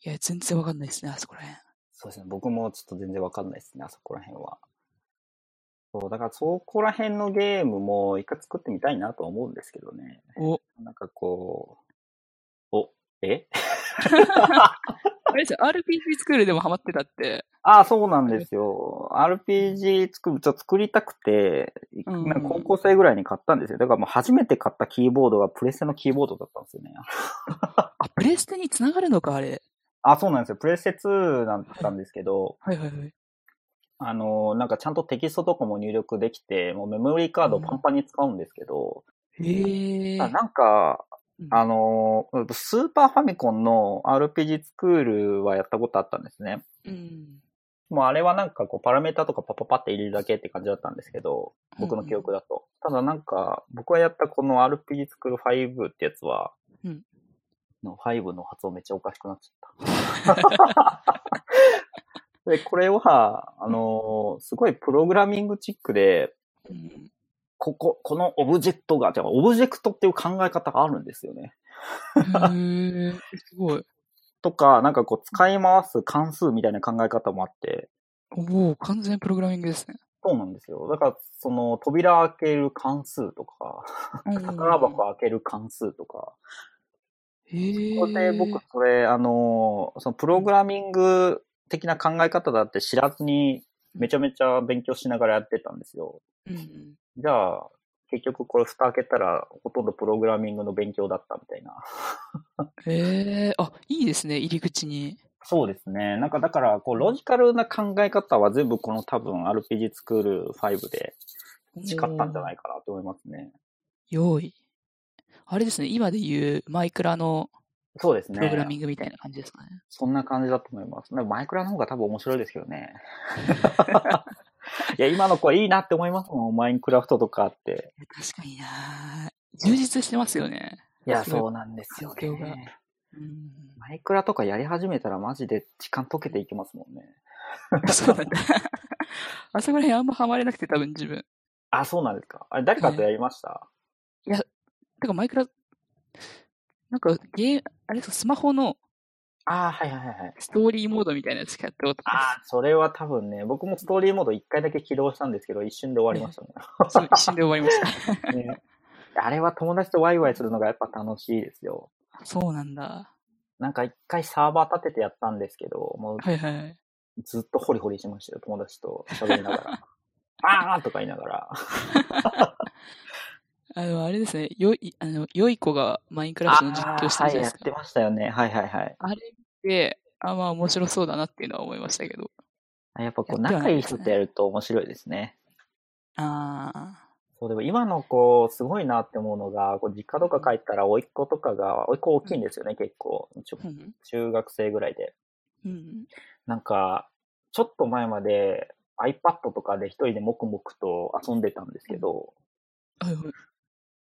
いや、全然わかんないですね、あそこら辺。そうですね。僕もちょっと全然わかんないですね、あそこら辺は。そう、だからそこら辺のゲームも一回作ってみたいなとは思うんですけどね。お、なんかこう、お、え？あれですよ、RPG スクールでもハマってたって。ああ、そうなんですよ。RPG 作る、ちょっと作りたくて、うんなんか高校生ぐらいに買ったんですよ。だからもう初めて買ったキーボードがプレステのキーボードだったんですよね。あ、プレステに繋がるのか、あれ。あ、そうなんですよ。プレステ2だったんですけど、はいはいはい。あの、なんかちゃんとテキストとかも入力できて、もうメモリーカードパンパンに使うんですけど、へえ。あなんか、うんあの、スーパーファミコンの RPG スクールはやったことあったんですね。うん。もうあれはなんかこうパラメータとかパパパって入れるだけって感じだったんですけど、僕の記憶だと。ただなんか、僕がやったこの RPG スクール5ってやつは、うんの5の発音めっちゃおかしくなっちゃった。で、これは、あのすごいプログラミングチックで、うんここ、このオブジェクトが、じゃあオブジェクトっていう考え方があるんですよね。へえ、すごい。とか、なんかこう使い回す関数みたいな考え方もあって、おお完全プログラミングですね。そうなんですよ。だから、その扉開ける関数とか、宝箱開ける関数とか、へえ。ここで僕、それ、あの、そのプログラミング的な考え方だって知らずに、めちゃめちゃ勉強しながらやってたんですよ。うん。じゃあ、結局これ蓋開けたら、ほとんどプログラミングの勉強だったみたいな。へえ、あ、いいですね、入り口に。そうですね。なんかだから、こう、ロジカルな考え方は全部この多分 RPG スクール5で培ったんじゃないかなと思いますね。用意。あれですね、今で言うマイクラのそうですね。プログラミングみたいな感じですかね。そんな感じだと思います。マイクラの方が多分面白いですけどね。いや、今の子いいなって思いますもん。マインクラフトとかって。確かにな充実してますよね。いや、そうなんですよね。うん。マイクラとかやり始めたらマジで時間解けていきますもんね。そうなんだ。あそこら辺あんまハマれなくて多分自分。あ、そうなんですか。あれ、誰かとやりました、てかマイクラ、なんかゲー、あれですか、スマホのああ、はいはいはいはい。ストーリーモードみたいなやつしかやったことああ、それは多分ね、僕もストーリーモード一回だけ起動したんですけど、一瞬で終わりましたね。一瞬で終わりました。ねあれは友達とワイワイするのがやっぱ楽しいですよ。そうなんだ。なんか一回サーバー立ててやったんですけど、もうはいはい。ずっとホリホリしましたよ、友達と喋りながら。あーとか言いながら。あの、あれですね、よい、あの、良い子がマインクラフトの実況してるはい、じゃないですか。やってましたよね。はいはいはい。あれ見て、あ、まあ面白そうだなっていうのは思いましたけど。やっぱこう、仲いい人とやると面白いですね。あそう、でも今の子、すごいなって思うのが、こう実家とか帰ったら、甥っ子とかが、甥っ子大きいんですよね。うん。中学生ぐらいで。うん。なんか、ちょっと前まで iPad とかで一人で黙々と遊んでたんですけど、はいはい。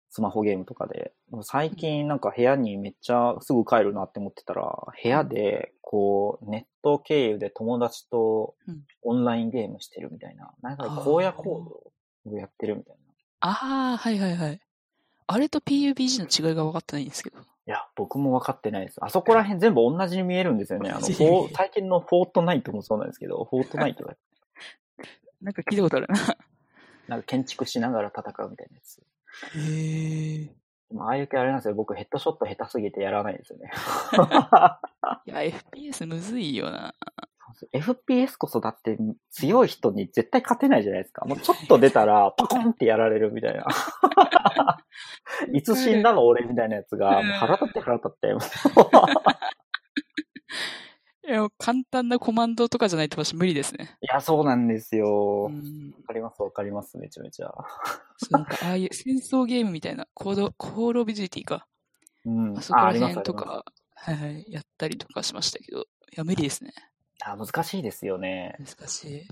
スマホゲームとかで。最近なんか部屋にめっちゃすぐ帰るなって思ってたら、部屋でこう、ネット経由で友達とうんオンラインゲームしてるみたいな。なんか荒野行動をやってるみたいな。ああ、はいはいはい。あれと PUBG の違いが分かってないんですけど。いや、僕も分かってないです。あそこら辺全部同じに見えるんですよね。あの、最近のフォートナイトもそうなんですけど、フォートナイトが なんか聞いたことあるな。なんか建築しながら戦うみたいなやつ。へえ。ああいう系あれなんですよ。僕ヘッドショット下手すぎてやらないんですよね。いや、FPS むずいよな。FPS こそだって強い人に絶対勝てないじゃないですか。もうちょっと出たらパコンってやられるみたいな。いつ死んだの俺みたいなやつが、もう腹立って腹立って。いや、簡単なコマンドとかじゃないと私無理ですね。いや、そうなんですよ。わうん。かりますわかります。めちゃめちゃ。なんか、ああいう戦争ゲームみたいな、コード、コールオブデューティーか。うん。あそこら辺とか、はいはい、やったりとかしましたけど、いや、無理ですね。あ難しいですよね。難しい。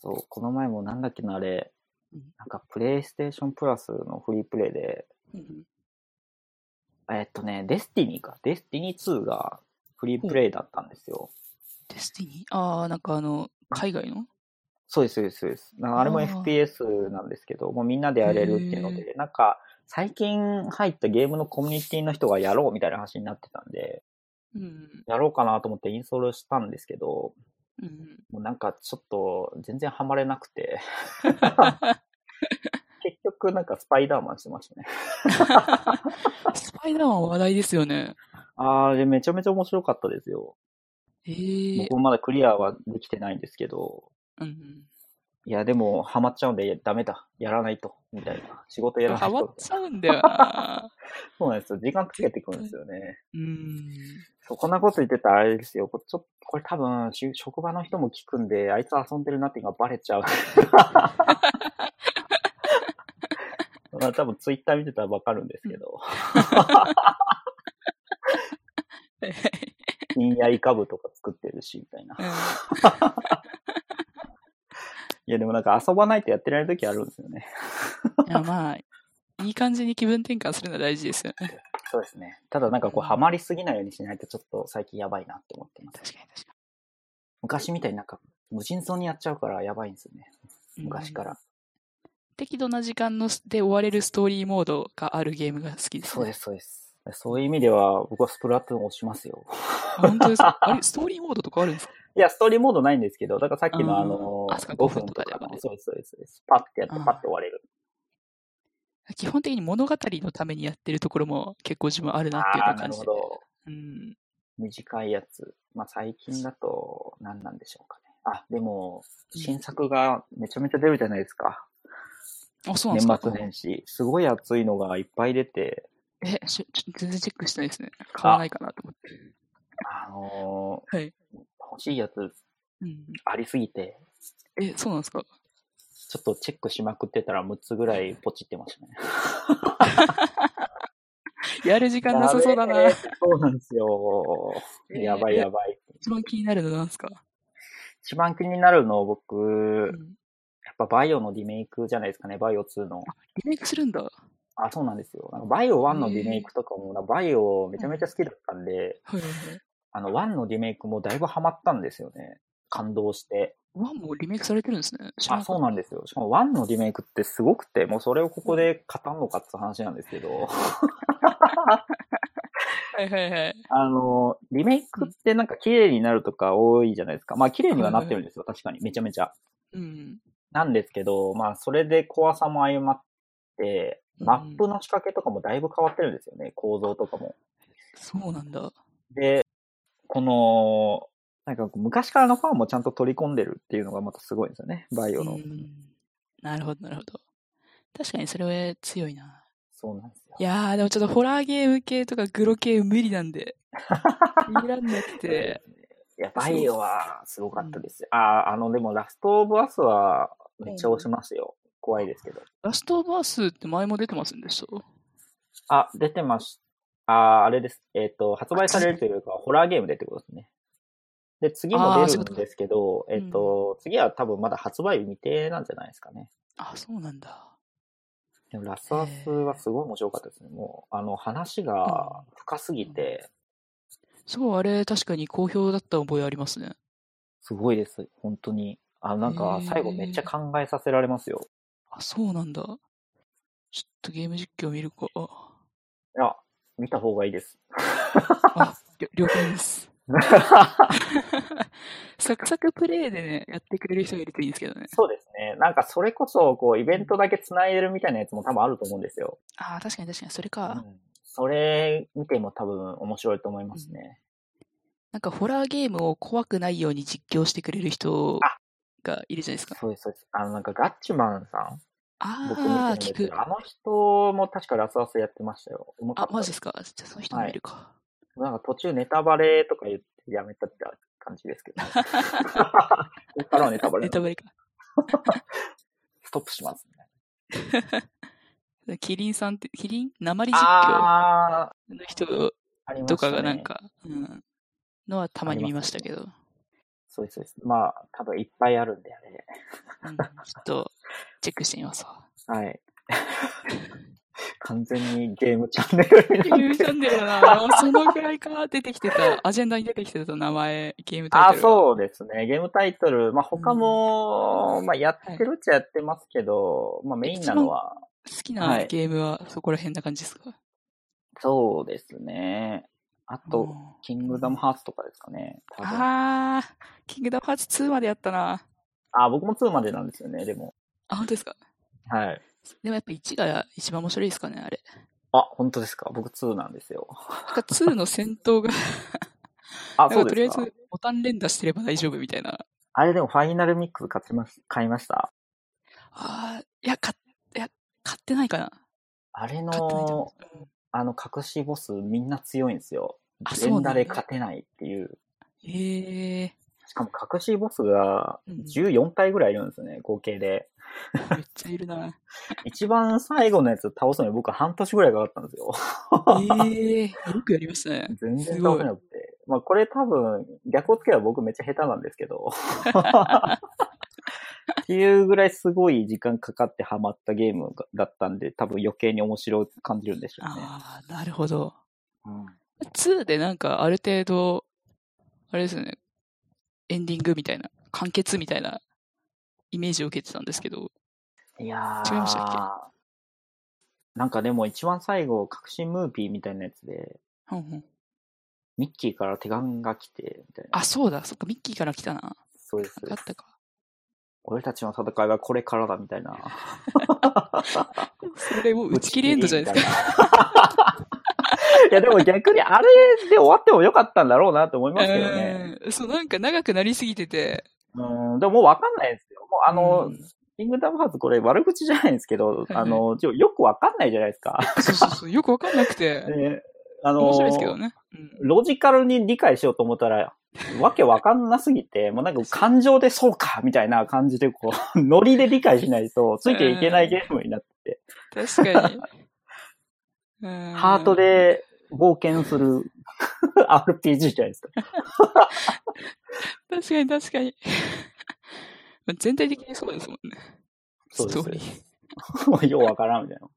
そう、この前もなんだっけな、あれうん、なんかプレイステーションプラスのフリープレイで、うんえっとね、デスティニーか。デスティニー2がフリープレイだったんですよ。デスティニー？ああ、なんかあの、海外の？そうです、そうです、そうです。なんかあれも FPS なんですけど、もうみんなでやれるっていうので、なんか、最近入ったゲームのコミュニティの人がやろうみたいな話になってたんで、うん。やろうかなと思ってインストールしたんですけど、うん。もうなんかちょっと全然ハマれなくて、結局なんかスパイダーマンしてましたね。スパイダーマン話題ですよね。あー、でめちゃめちゃ面白かったですよ。ええ僕もまだクリアはできてないんですけど、うん。いや、でもハマっちゃうんでダメだ。やらないと。みたいな。仕事やらなハマっいと。ちゃうんだよな。そうなんですよ。時間つけてくるんですよね。うん。そこんなこと言ってたらあれですよ。これちょこれ多分、し職場の人も聞くんで、あいつ遊んでるなっていうのがバレちゃう。まあ多分ツイッター見てたらわかるんですけど、金やイカブとか作ってるし、みたいな。いや、でもなんか遊ばないとやってられる時あるんですよね。いや、まあ、いい感じに気分転換するのは大事ですよね。そうですね。ただなんかこう、ハマりすぎないようにしないとちょっと最近やばいなって思ってます。確かに確か昔みたいになんか、無尽蔵にやっちゃうからやばいんですよね。に。昔から。適度な時間ので終われるストーリーモードがあるゲームが好きです、ね。そうです、そうです。そういう意味では、僕はスプラトゥーンを押しますよ。あ本当ですか？あれ、ストーリーモードとかあるんですか？いや、ストーリーモードないんですけど、だからさっきのあのあそっか5 5分とかでそうです、そうです。パッてやってパッて終われる。基本的に物語のためにやってるところも結構自分あるなっていう感じで。るほど。うん。短いやつ。まあ最近だと何なんでしょうかね。あ、でも、うん新作がめちゃめちゃ出るじゃないですか。あ、そうなん年ですか？末年始。すごい熱いのがいっぱい出て、え、しちょ全然チェックしてないですね。買わないかなと思って。あのはい。ー欲しいやつうん。ありすぎて、え、そうなんですか？ちょっとチェックしまくってたら6つぐらいポチってましたね。やる時間なさそうだな。そうなんですよ。えーやばいやばい。一番気になるのなんですか？一番気になるの僕、うん。やっぱバイオのリメイクじゃないですかね、バイオ2の。リメイクするんだ。あ、そうなんですよ。なんかバイオ1のリメイクとかも、バイオめちゃめちゃ好きだったんで、はいはいはい。あの1のリメイクもだいぶハマったんですよね。感動して。ワンもリメイクされてるんですね。あ、そうなんですよ。しかも1のリメイクってすごくて、もうそれをここで語んのかって話なんですけど、たはいはいはい。あの、リメイクってなんか綺麗になるとか多いじゃないですか。まあ綺麗にはなってるんですよ、確かに。めちゃめちゃ。うん。なんですけど、まあそれで怖さも相まって、マップの仕掛けとかもだいぶ変わってるんですよね、構造とかも。そうなんだ。で、この、なんか昔からのファンもちゃんと取り込んでるっていうのがまたすごいんですよね、バイオの。うん。なるほどなるほど。確かにそれは強いな。そうなんですよ。いやー、でもちょっとホラーゲーム系とかグロ系無理なんで。見らんなくて。いや、バイオはすごかったですよ。あ、あの、でもラストオブアスはめっちゃ押しますよ。怖いですけど。ラストオブアスって前も出てませんでした？あ、出てます。あ、あれです。えっ、と、発売されるというか、ホラーゲームでってことですね。で、次も出るんですけど、あーそういうことかえっ、と、次は多分まだ発売日未定なんじゃないですかね。あ、そうなんだ。でもラストアスはすごい面白かったですね。もう、あの、話が深すぎて、そう、あれ確かに好評だった覚えありますね。すごいです。本当に。あ、なんか最後めっちゃ考えさせられますよ。あ、そうなんだ。ちょっとゲーム実況見るか。あ、いや、見た方がいいです。あ了解です。サクサクプレイでね、やってくれる人がいるといいんですけどね。そうですね。なんかそれこそ、こう、イベントだけ繋いでるみたいなやつも多分あると思うんですよ。ああ、確かに確かに、それうか。ん。それ見ても多分面白いと思いますね。なんかホラーゲームを怖くないように実況してくれる人がいるじゃないですか。そうです、そうです。あの、なんかガッチュマンさんああ、聞く。あの人も確かラスアスやってましたよ。たあマジですか？じゃあその人もいるか。なんか途中ネタバレとか言ってやめたって感じですけど。ここからはネタバレネタバレか。ストップしますね。キリンさんって、キリン？鉛実況の人と。かがなんか、うん、のはたまに見ましたけど、そうです、そうです。まあ、多分いっぱいあるんで、あれ。うん、ちょっとチェックしてみますわ。はい。完全にゲームチャンネルにゲ。ームチャンネルだな。そのぐらいか出てきてた、アジェンダに出てきてた名前、ゲームタイあ、トルが。そうですね。ゲームタイトル。まあ、他も、まあ、やってるっちゃやってますけど、まあ、メインなのは、好きはないゲームはそこら辺な感じですか、そうですね。あと、うんキングダムハーツとかですかね。多分あー、キングダムハーツ2までやったな。あ、僕も2までなんですよね、でも。あ、本当ですか？はい。でもやっぱ1が一番面白いですかね、あれ。あ、本当ですか？僕2なんですよ。なんか2の戦闘が、あ、そうですかかとりあえずボタン連打してれば大丈夫みたいな。あれでもファイナルミックス買ってます、買いました？あー、いや、買っ、いや、買ってないかな。あれの、あの隠しボスみんな強いんですよ。あそうなんだ連打で勝てないっていう。へえしかも隠しボスがうん14体ぐらいいるんですよね、合計で。ー、めっちゃいるな。一番最後のやつ倒すのに僕は半年ぐらいかかったんですよ。ええよくやりましたね。全然倒せなくて。まあこれ多分逆をつけば僕めっちゃ下手なんですけど。っていうぐらいすごい時間かかってハマったゲームがだったんで、多分余計に面白く感じるんでしょうね。ああ、なるほど。うん2でなんかある程度、あれですよね、エンディングみたいな、完結みたいなイメージを受けてたんですけど、いや違いましたっー。なんかでも一番最後、革新ムーピーみたいなやつで、うんうんミッキーから手紙が来て、みたいな。あ、そうだ、そっか、ミッキーから来たな。そうです。あったか。俺たちの戦いはこれからだ、みたいな。それもう打ち切りエンドじゃないですか。か。いや、でも逆にあれで終わってもよかったんだろうなと思いますけどね。うんそう、なんか長くなりすぎてて、うん、でももうわかんないですよ。もうあの、うんキングダムハーツこれ悪口じゃないんですけど、いあの、ちょよくわかんないじゃないですか。そうそうそう、よくわかんなくて、であの面白いですけどね。うんロジカルに理解しようと思ったら、わけわかんなすぎて、もうなんか感情でそうかみたいな感じで、こう、ノリで理解しないと、ついていけないゲームになってて、確かに。うんハートで冒険する RPG じゃないですか。確かに確かに。まあ全体的にそうですもんね。そうですストーリー。も うようわからんみたいな。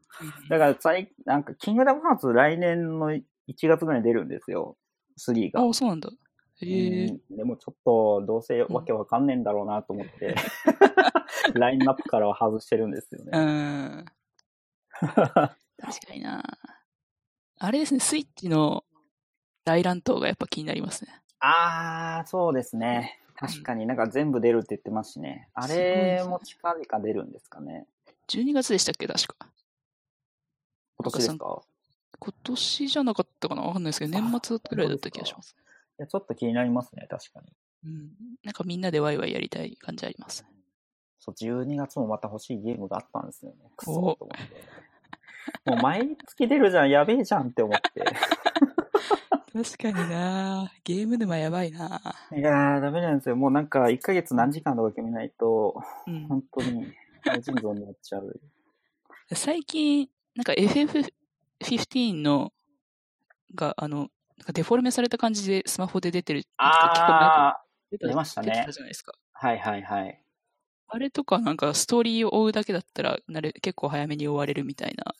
だから最、なんか、キングダムハーツ来年の1月ぐらいに出るんですよ。3が。あ、そうなんだ。へえうんでもちょっと、どうせわけわかんねえんだろうなと思って、ラインナップからは外してるんですようね。ん。確かにな。あれですね、スイッチの大乱闘がやっぱ気になりますね。あー、そうですね。確かになんか全部出るって言ってますしね。あれも近々出るんですかね。12月でしたっけ、確か。今年ですか？今年じゃなかったかな？わかんないですけど、年末くらいだった気がします。いや、ちょっと気になりますね、確かに。うん。なんかみんなでワイワイやりたい感じあります。そう、12月もまた欲しいゲームがあったんですよね。くそーおと思って。もう毎月出るじゃん、やべえじゃんって思って。確かになゲーム沼やばいないやー、ダメなんですよ。もうなんか、1ヶ月何時間とか決めないと、うん。本当に、大腎臓になっちゃう。最近、なんか FF15 の、が、あの、なんかデフォルメされた感じでスマホで出てる。あ出た出ましたね出てたじゃないですか。ー、はいはいはい。あれとかなんかストーリーを追うだけだったら、なれ結構早めに終われるみたいな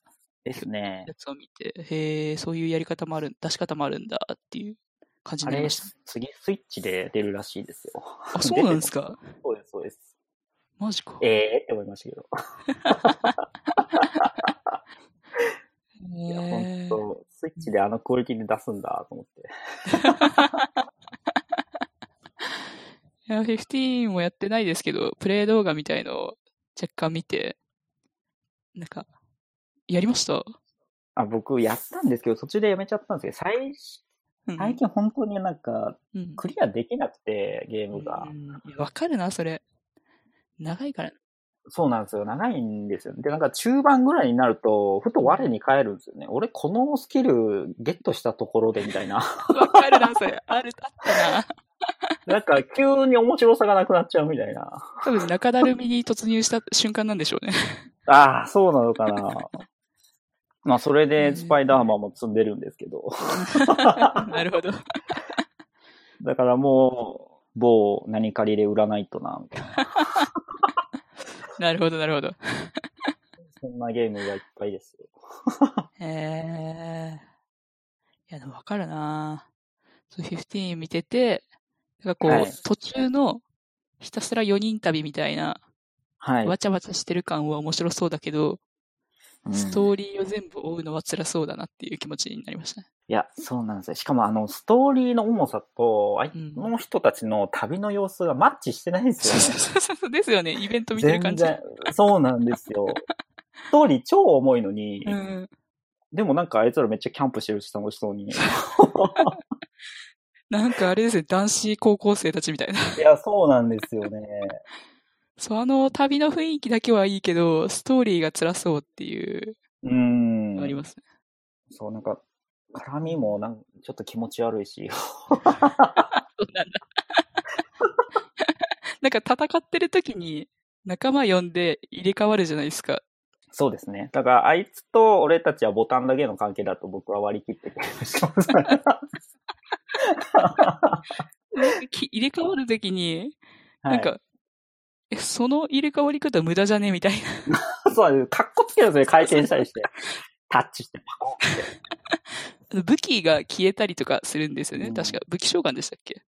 ですねや。つを見て、へえ、そういうやり方もある、出し方もあるんだっていう。感じになりました？、次スイッチで出るらしいですよ。あ、そうなんですか？そうです、そうです。マジか。ええって思いましたけど。いや、ほえーんと、スイッチであのクオリティで出すんだと思って。いや、15もやってないですけど、プレイ動画みたいのを若干見て、なんか、やりました？あ、僕やったんですけど、途中でやめちゃったんですけど、最、うん最近本当になんか、うん。クリアできなくて、ゲームがわかるな、それ。長いから。そうなんですよ。長いんですよ。で、なんか中盤ぐらいになると、ふと我に返るんですよね。俺、このスキルゲットしたところでみたいな。わかるな、それ。ある、あったな。なんか、急に面白さがなくなっちゃうみたいな。多分中だるみに突入した瞬間なんでしょうね。ああ、そうなのかな。まあ、それでスパイダーマンも積んでるんですけど。なるほど。だからもう、某何かりで売らないとな、みたいな。なるほど、なるほど。そんなゲームがいっぱいですよ。へえ。いや、でもわかるなそう、15見てて、なんかこう、はい途中のひたすら4人旅みたいな、はい。わちゃわちゃしてる感は面白そうだけど、うんストーリーを全部追うのは辛そうだなっていう気持ちになりましたね。いや、そうなんですよ。しかもあの、ストーリーの重さと、あの人たちの旅の様子がマッチしてないんですよね。そうそうそう。ですよね。イベント見てる感じ。全然、そうなんですよ。ストーリー超重いのに、うん。でもなんかあいつらめっちゃキャンプしてるし楽しそうに。い なんかあれですね、男子高校生たちみたいな。や、そうなんですよね。そう、あの旅の雰囲気だけはいいけど、ストーリーが辛そうっていううーんのあ。りますね。そう、なんか、絡みもなんちょっと気持ち悪いし。そうなんだ。なんか戦ってる時に仲間呼んで入れ替わるじゃないですか。そうですね。だから、あいつと俺たちはボタンだけの関係だと僕は割り切ってくれるします。なんかき入れ替わる時に、なんか、え、その入れ替わり方無駄じゃね？みたいな。はい、そうなんです。かっこつけるんですね、回転したりして。タッチしてパコンって。武器が消えたりとかするんですよね。うん確か。武器召喚でしたっけ？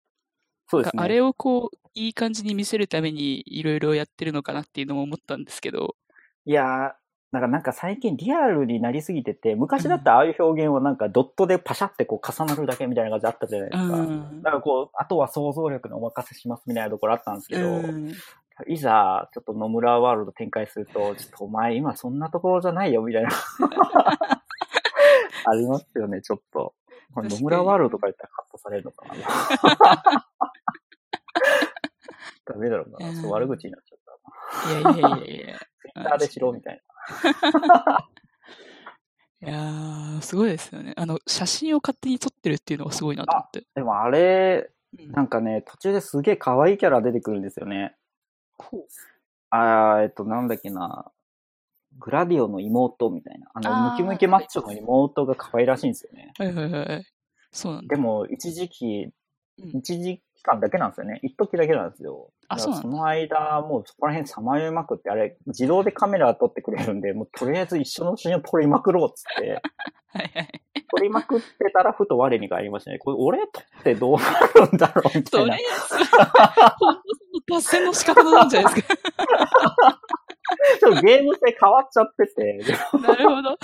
そうですね。あれをこう、いい感じに見せるためにいろいろやってるのかなっていうのも思ったんですけど。いやー、なんかなんか最近リアルになりすぎてて、昔だったらああいう表現はなんかドットでパシャってこう重なるだけみたいな感じあったじゃないですか。んだからこう、あとは想像力にお任せしますみたいなところあったんですけど、うんいざ、ちょっと野村ワールド展開すると、ちょっとお前今そんなところじゃないよみたいな。ありますよね、ちょっと。野村ワールドとか言ったらカットされるのかな。ダメだろうな。そう悪口になっちゃった。いやいやいやいや。ツイッターでしろみたいいやー、すごいですよね。あの、写真を勝手に撮ってるっていうのがすごいなと思って。な。でもあれ、うんなんかね、途中ですげえ可愛いキャラ出てくるんですよね。あー、えっと、なんだっけな。グラディオの妹みたいな。あの、あームキムキマッチョの妹が可愛らしいんですよね。はいはいはい。そうなんだ。でも、一時期、うん一時期間だけなんですよね。一時だけなんですよ。あそうその間、もうそこら辺さまよいまくって、あれ、自動でカメラ撮ってくれるんで、もうとりあえず一緒の写真を撮りまくろうっつって、はいはい。撮りまくってたら、ふと我に返りましたね。これ、俺撮ってどうなるんだろうみたいな それ。、ほんとその脱線の仕方なんじゃないですか。ちょっとゲーム性変わっちゃってて、なるほど。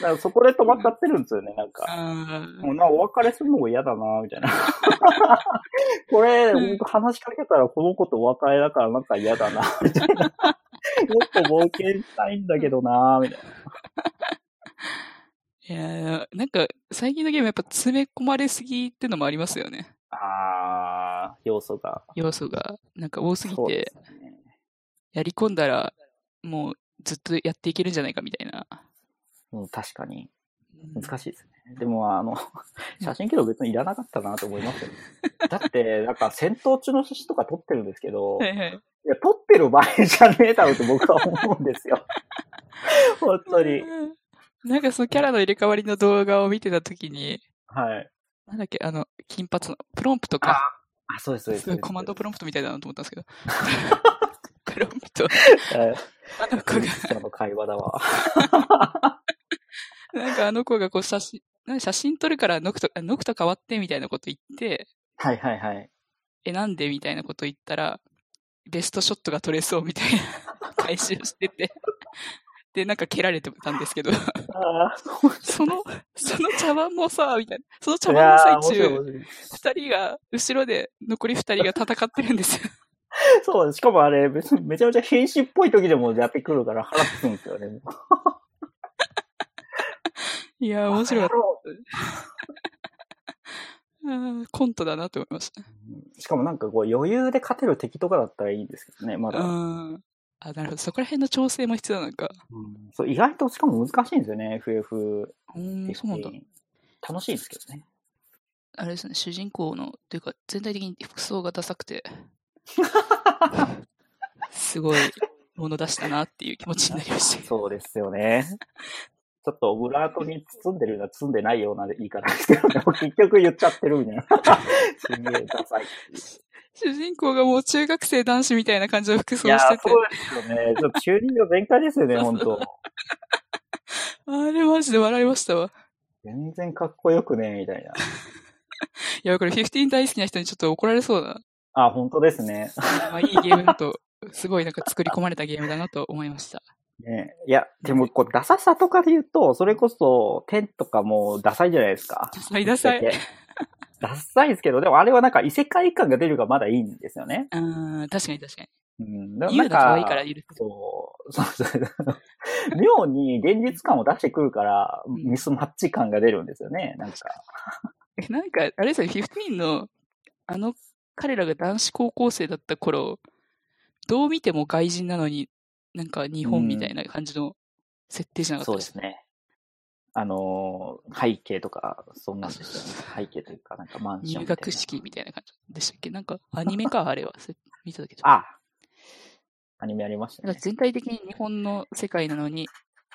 だからそこで止まっちゃってるんですよね、なんか。あもうな、お別れするのも嫌だな、みたいな。これ、うん僕話しかけたらこの子とお別れだからなんか嫌だな、みたいな。もっと冒険したいんだけどな、みたいな。いやーなんか、最近のゲームやっぱ詰め込まれすぎってのもありますよね。あー、要素が。要素が。なんか多すぎて、すね。やり込んだら、もうずっとやっていけるんじゃないかみたいな。うん、確かに。うん難しいですね。でも、あの、写真記録別にいらなかったなと思いますよね。だって、なんか戦闘中の写真とか撮ってるんですけど、はいはい。いや、撮ってる場合じゃねえだろうと僕は思うんですよ。本当に。うんなんかそのキャラの入れ替わりの動画を見てたときに、はい。なんだっけ、あの、金髪の、プロンプトあか。、あそうです、そうですす。ごいコマンドプロンプトみたいだなと思ったんですけど。プロンプト。えあの子が、ー、の会話だわ。なんかあの子がこう写真、写真撮るからノクと、あノクと変わってみたいなこと言って、はいはいはい。え、なんでみたいなこと言ったら、ベストショットが撮れそうみたいな返しをしてて、で、なんか蹴られてたんですけど、ああ、その、その茶碗もさ、みたいな、その茶い碗の最中。二人が、後ろで、残り二人が戦ってるんですよ。そう。しかもあれ、別にめちゃめちゃ兵士っぽい時でもやってくるから腹立つんですよね。いやー、面白かった。コントだなと思いました。しかもなんかこう余裕で勝てる敵とかだったらいいんですけどね、まだ。うん。あ、なるほど。そこら辺の調整も必要なのか。うんそう意外としかも難しいんですよね、FF。うん、そうなんだ。楽しいですけどね。あれですね、主人公の、というか、全体的に服装がダサくて、すごいもの出したなっていう気持ちになりました。そうですよね。ちょっとオブラートに包んでるような、包んでないようなでいいかなですけど、で も結局言っちゃってるみたいな。すげえダサい。主人公がもう中学生男子みたいな感じの服装してて、そうですよね。ちょっと中二病全開ですよね、本当あれマジで笑いましたわ。全然かっこよくね、みたいな。いや、これ15大好きな人にちょっと怒られそうだ。あ、本当ですね。まあいいゲームだと、すごいなんか作り込まれたゲームだなと思いました。ねいや、でも、こう、ダサさとかで言うと、それこそ、テンとかもダサいじゃないですか。ダサいダサい。ダサいですけど、でもあれはなんか異世界感が出るからまだいいんですよね。うん、確かに確かに。うん。でも言なかうんが可愛いから許す。そう、そうそう。妙に現実感を出してくるから、うんミスマッチ感が出るんですよね、なんか。えなんか、あれですよね、15の、あの、彼らが男子高校生だった頃、どう見ても外人なのに、なんか日本みたいな感じの設定じゃなかったそうですね。あのー背景とか、そんなね。背景というか、なんかマンション入。学式みたいな感じでしたっけ？なんか、アニメか、あれは。せ見ただけ？ど。あアニメありましたねなんか。全体的に日本の世界なのに、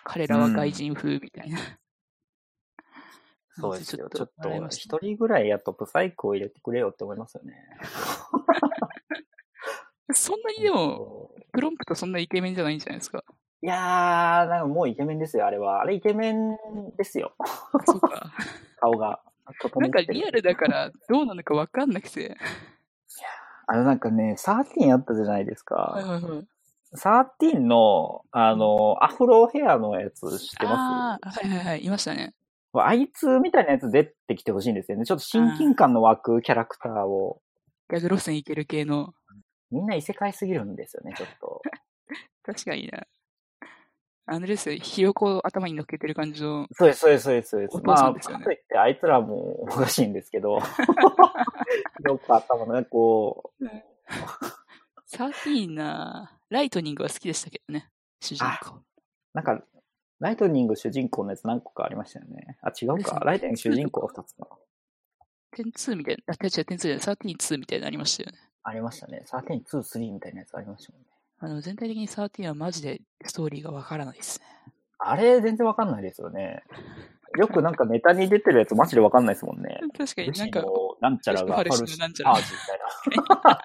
彼らは外人風みたいな。そうですよ。ちちょっと、一人ぐらいやっとブサイクを入れてくれよって思いますよね。そんなにでも、プロンプトそんなイケメンじゃないんじゃないですか？いやー、なんかもうイケメンですよ、あれは。あれイケメンですよ。あそうか。顔が。なんかリアルだからどうなのかわかんなくて。あのなんかね、13あったじゃないですか。はいはいはい。13の、あの、アフロヘアのやつ知ってまああ、はいはいはい、いましたね。すあいつみたいなやつ出てきてほしいんですよね。ちょっと親近感の湧くキャラクターを。ギャグ路線いける系の。みんな異世界すぎるんですよね、ちょっと。確かにな。あのですよ、ひよこを頭に乗っけてる感じの。そうです、そうです、そうです。そうですお父まあ、かといってあいつらもおかしいんですけど。よく頭のね、こう、13なライトニングは好きでしたけどね。主人公。なんか、ライトニング主人公のやつ何個かありましたよね。あ、違うか。ライトニング主人公は2つか。102みたいな、あ、違う違う、102じゃない、132みたいなのありましたよね。ありましたね。13、2、3みたいなやつありましたもんね。あの、全体的に13はマジでストーリーがわからないですね。あれ、全然わかんないですよね。よくなんかネタに出てるやつマジでわかんないですもんね。確かになんか、なんちゃらがファルシのなんちゃらパージみたいな。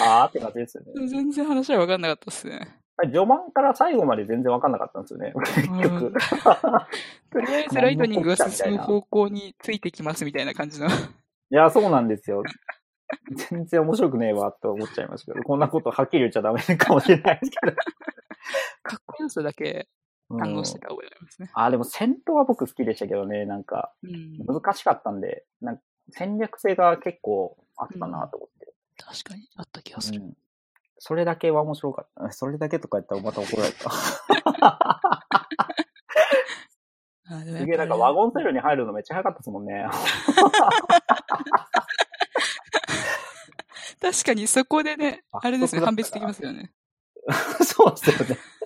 はーって感じですよね。全然話はわかんなかったっすね。序盤から最後まで全然わかんなかったんですよね。結局。とりあえずライトニングが進む方向についてきますみたいな感じの。いや、そうなんですよ。全然面白くねえわと思っちゃいましたけど、こんなことはっきり言っちゃダメかもしれないですけど。かっこよさだけうん堪能してた覚えがありますね。あ、でも戦闘は僕好きでしたけどね、なんかうん。難しかったんで、なんか戦略性が結構あったなと思って。確かに、あった気がする。うんそれだけは面白かった。それだけとか言ったらまた怒られた。すげえ、なんかワゴンセルに入るのめっちゃ早かったですもんね。確かにそこでね、ああれですね、判別できますよね。そうですよね。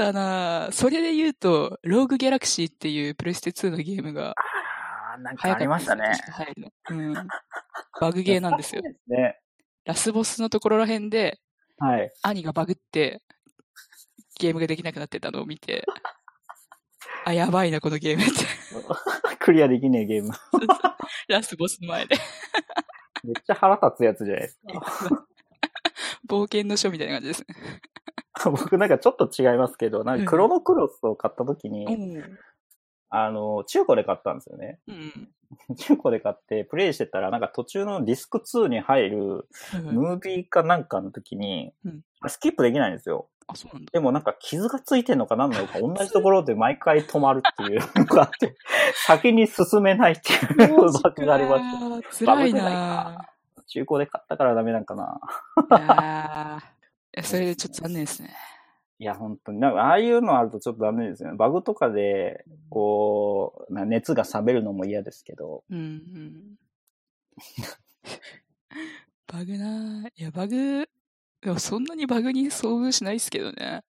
たなぁそれで言うと、ローグギャラクシーっていうプレステ2のゲームがあーなんかありましたね。です入るの。うん。バグゲーなんですよ。ね。ラスボスのところら辺で、はい。兄がバグって、ゲームができなくなってたのを見て、あ、やばいな、このゲームって。クリアできねえゲーム。ラスボスの前で。めっちゃ腹立つやつじゃないですか。冒険の書みたいな感じですね。僕なんかちょっと違いますけど、なんかクロノクロスを買った時に、うん。あの、中古で買ったんですよね。うん。中古で買ってプレイしてたら、なんか途中のディスク2に入るムービーかなんかの時にうん、スキップできないんですよ。あ、そうなんだ。でもなんか傷がついてんのかな？んなのか同じところで毎回止まるっていう のがあって、先に進めないっていうバグがありました。辛いバグじゃな中古で買ったからダメなんかな。ぁ。いやそれでちょっと残念ですね。いや、本当に。なんか、ああいうのあるとちょっとダメですよね。バグとかで、こう、な熱が冷めるのも嫌ですけど。うんうん。バグなぁ。いや、バグ、でもそんなにバグに遭遇しないですけどね。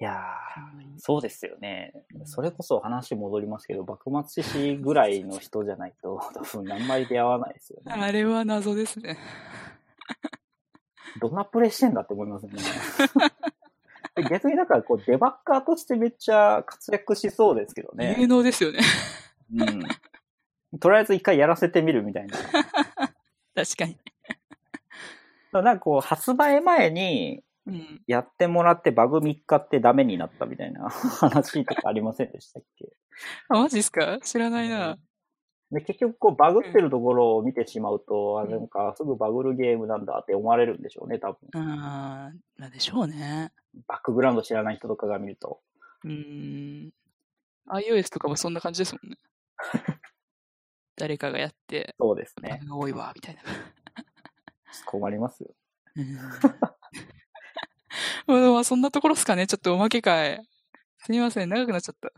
いやー、そうですよね。それこそ話戻りますけど、幕末志士ぐらいの人じゃないと、多分あんまり出会わないですよね。あれは謎ですね。どんなプレイしてんだって思いますね。で 逆にだからこうデバッカーとしてめっちゃ活躍しそうですけど有ね。能ですよね。うん。とりあえず一回やらせてみるみたいな。確かに。らなんかこう発売前にうん。やってもらってバグ3日ってダメになったみたいな話とかありませんでしたっけ？あ、マジっすか？知らないな。で結局こうバグってるところを見てしまうと、あなんかすぐバグるゲームなんだって思われるんでしょうね、多分。あー、なんでしょうね。バックグラウンド知らない人とかが見ると。うーん。iOS とかもそんな感じですもんね。誰かがやって、そうですね。多いわ、みたいな。困りますよ。まあそんなところっすかね。ちょっとおまけ会。すみません、長くなっちゃった。